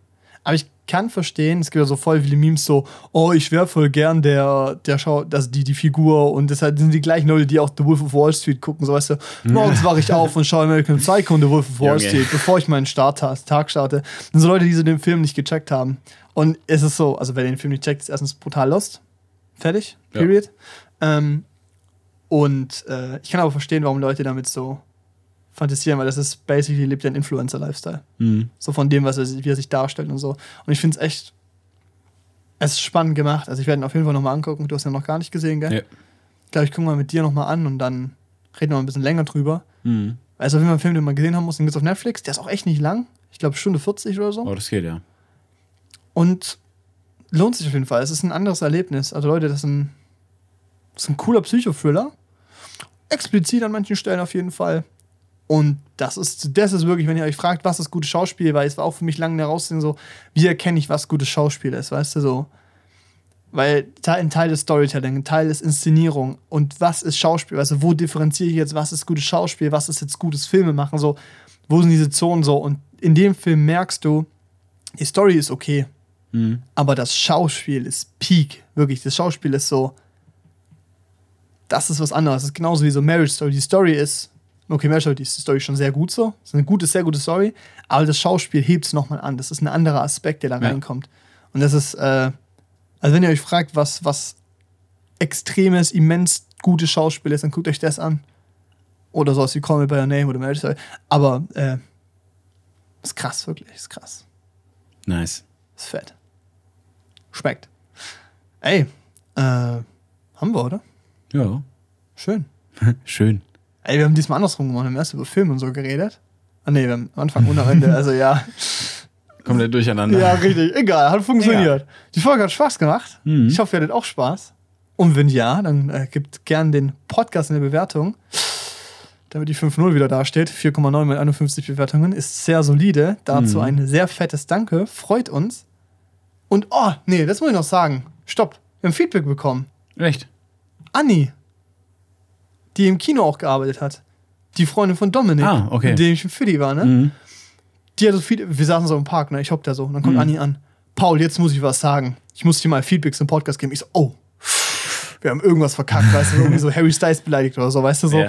Aber ich kann verstehen, es gibt ja so voll viele Memes so, oh, ich wäre voll gern der, der Schau, also die, die Figur und deshalb sind die gleichen Leute, die auch The Wolf of Wall Street gucken, so weißt du, morgens wache ich auf und schaue American Psycho und The Wolf of Wall. Street, bevor ich meinen Start, Tag starte. Das sind so Leute, die so den Film nicht gecheckt haben. Und es ist so, also wer den Film nicht checkt, ist erstens brutal lost. Fertig, Ja. period. Ähm, und äh, ich kann aber verstehen, warum Leute damit so fantasieren, weil das ist basically lebt ja ein Influencer-Lifestyle. Mhm. So von dem, was er, wie er sich darstellt und so. Und ich finde es echt, es ist spannend gemacht. Also ich werde ihn auf jeden Fall nochmal angucken. Du hast ihn noch gar nicht gesehen, gell? Ja. Ich glaube, ich gucke mal mit dir nochmal an und dann reden wir mal ein bisschen länger drüber. Mhm. Weil es auf jeden Fall ein Film, den man gesehen haben muss. Den gibt es auf Netflix. Der ist auch echt nicht lang. Ich glaube, Stunde 40 oder so. Oh, das geht ja. Und lohnt sich auf jeden Fall. Es ist ein anderes Erlebnis. Also Leute, das ist ein, das ist ein cooler Psychothriller. Explizit an manchen Stellen auf jeden Fall. Und das ist, das ist wirklich, wenn ihr euch fragt, was ist gutes Schauspiel, weil es war auch für mich lange eine Herausforderung, so, wie erkenne ich, was gutes Schauspiel ist, weißt du, so. Weil ein Teil ist Storytelling, ein Teil ist Inszenierung. Und was ist Schauspiel? Also, wo differenziere ich jetzt, was ist gutes Schauspiel, was ist jetzt gutes Filme machen, so, wo sind diese Zonen so? Und in dem Film merkst du, die Story ist okay, Mhm. aber das Schauspiel ist Peak. Wirklich, das Schauspiel ist so. Das ist was anderes. Das ist genauso wie so Marriage Story. Die Story ist. Okay, Story ist die Story schon sehr gut so. Das ist eine gute, sehr gute Story. Aber das Schauspiel hebt es nochmal an. Das ist ein anderer Aspekt, der da Ja. reinkommt. Und das ist. Äh, also, wenn ihr euch fragt, was, was extremes, immens gutes Schauspiel ist, dann guckt euch das an. Oder sowas wie Call Me By Your Name oder Marriage Story. Aber. Äh, ist krass, wirklich. Ist krass. Nice. Ist fett. Schmeckt. Ey, äh, haben wir, oder? Ja. Schön. Schön. Ey, wir haben diesmal andersrum gemacht. Wir haben erst über Filme und so geredet. Ah, nee, wir haben am Anfang und am Ende. Also, ja. Komplett durcheinander. Ja, richtig. Egal, hat funktioniert. Die Folge hat Spaß gemacht. Mhm. Ich hoffe, ihr hattet auch Spaß. Und wenn ja, dann äh, gebt gern den Podcast in der Bewertung. Damit die 5.0 wieder dasteht. 4,9 mit 51 Bewertungen. Ist sehr solide. Dazu Mhm. ein sehr fettes Danke. Freut uns. Und, oh, nee, das muss ich noch sagen. Stopp. Wir haben Feedback bekommen. Echt? Anni, die im Kino auch gearbeitet hat. Die Freundin von Dominik, Ah, okay. mit dem ich im Fiddy war, ne? Mhm. Die hat so viel, wir saßen so im Park, ne? Ich hock da so. Und dann kommt Mhm. Anni an. Paul, jetzt muss ich was sagen. Ich muss dir mal Feedbacks im Podcast geben. Ich so, oh. wir haben irgendwas verkackt, weißt du, irgendwie so Harry Styles beleidigt oder so, weißt du so. Ja.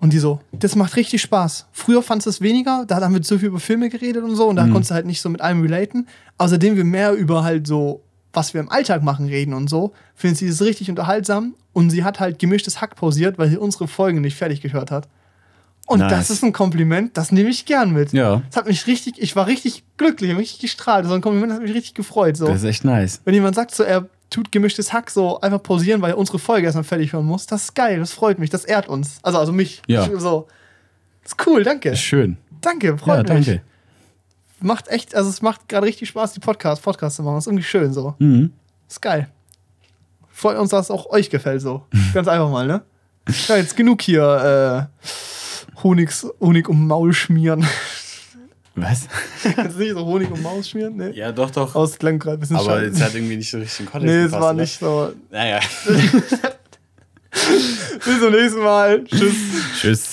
Und die so, das macht richtig Spaß. Früher fandest du es weniger, da haben wir zu viel über Filme geredet und so und da konntest du halt nicht so mit allem relaten. Außerdem wir mehr über halt so, was wir im Alltag machen, reden und so, findet sie das richtig unterhaltsam und sie hat halt gemischtes Hack pausiert, weil sie unsere Folgen nicht fertig gehört hat. Und Nice. das ist ein Kompliment, das nehme ich gern mit. Ja. Das hat mich richtig, ich war richtig glücklich, ich richtig gestrahlt. So ein Kompliment das hat mich richtig gefreut. So. Das ist echt nice. Wenn jemand sagt, so, er tut gemischtes Hack, so einfach pausieren, weil er unsere Folge erstmal fertig hören muss, das ist geil, das freut mich, das ehrt uns. Also, also mich. Ja. So. Das ist cool, danke. Ist schön. Danke, freut ja, mich. danke. Macht echt, also es macht gerade richtig Spaß, die Podcast, Podcast zu machen. Das ist irgendwie schön so. Mhm. Das ist geil. Freut uns, dass es auch euch gefällt so. Ganz einfach mal, ne? Ja, jetzt genug hier äh, Honigs, Honig um Maul schmieren. Was? Kannst du nicht so Honig um Maus schmieren? Nee. Ja, doch, doch. Aus klang gerade ein bisschen Aber scheiße. es hat irgendwie nicht so richtig in Kontext Nee, es war nicht so. Naja. Bis zum nächsten Mal. Tschüss. Tschüss.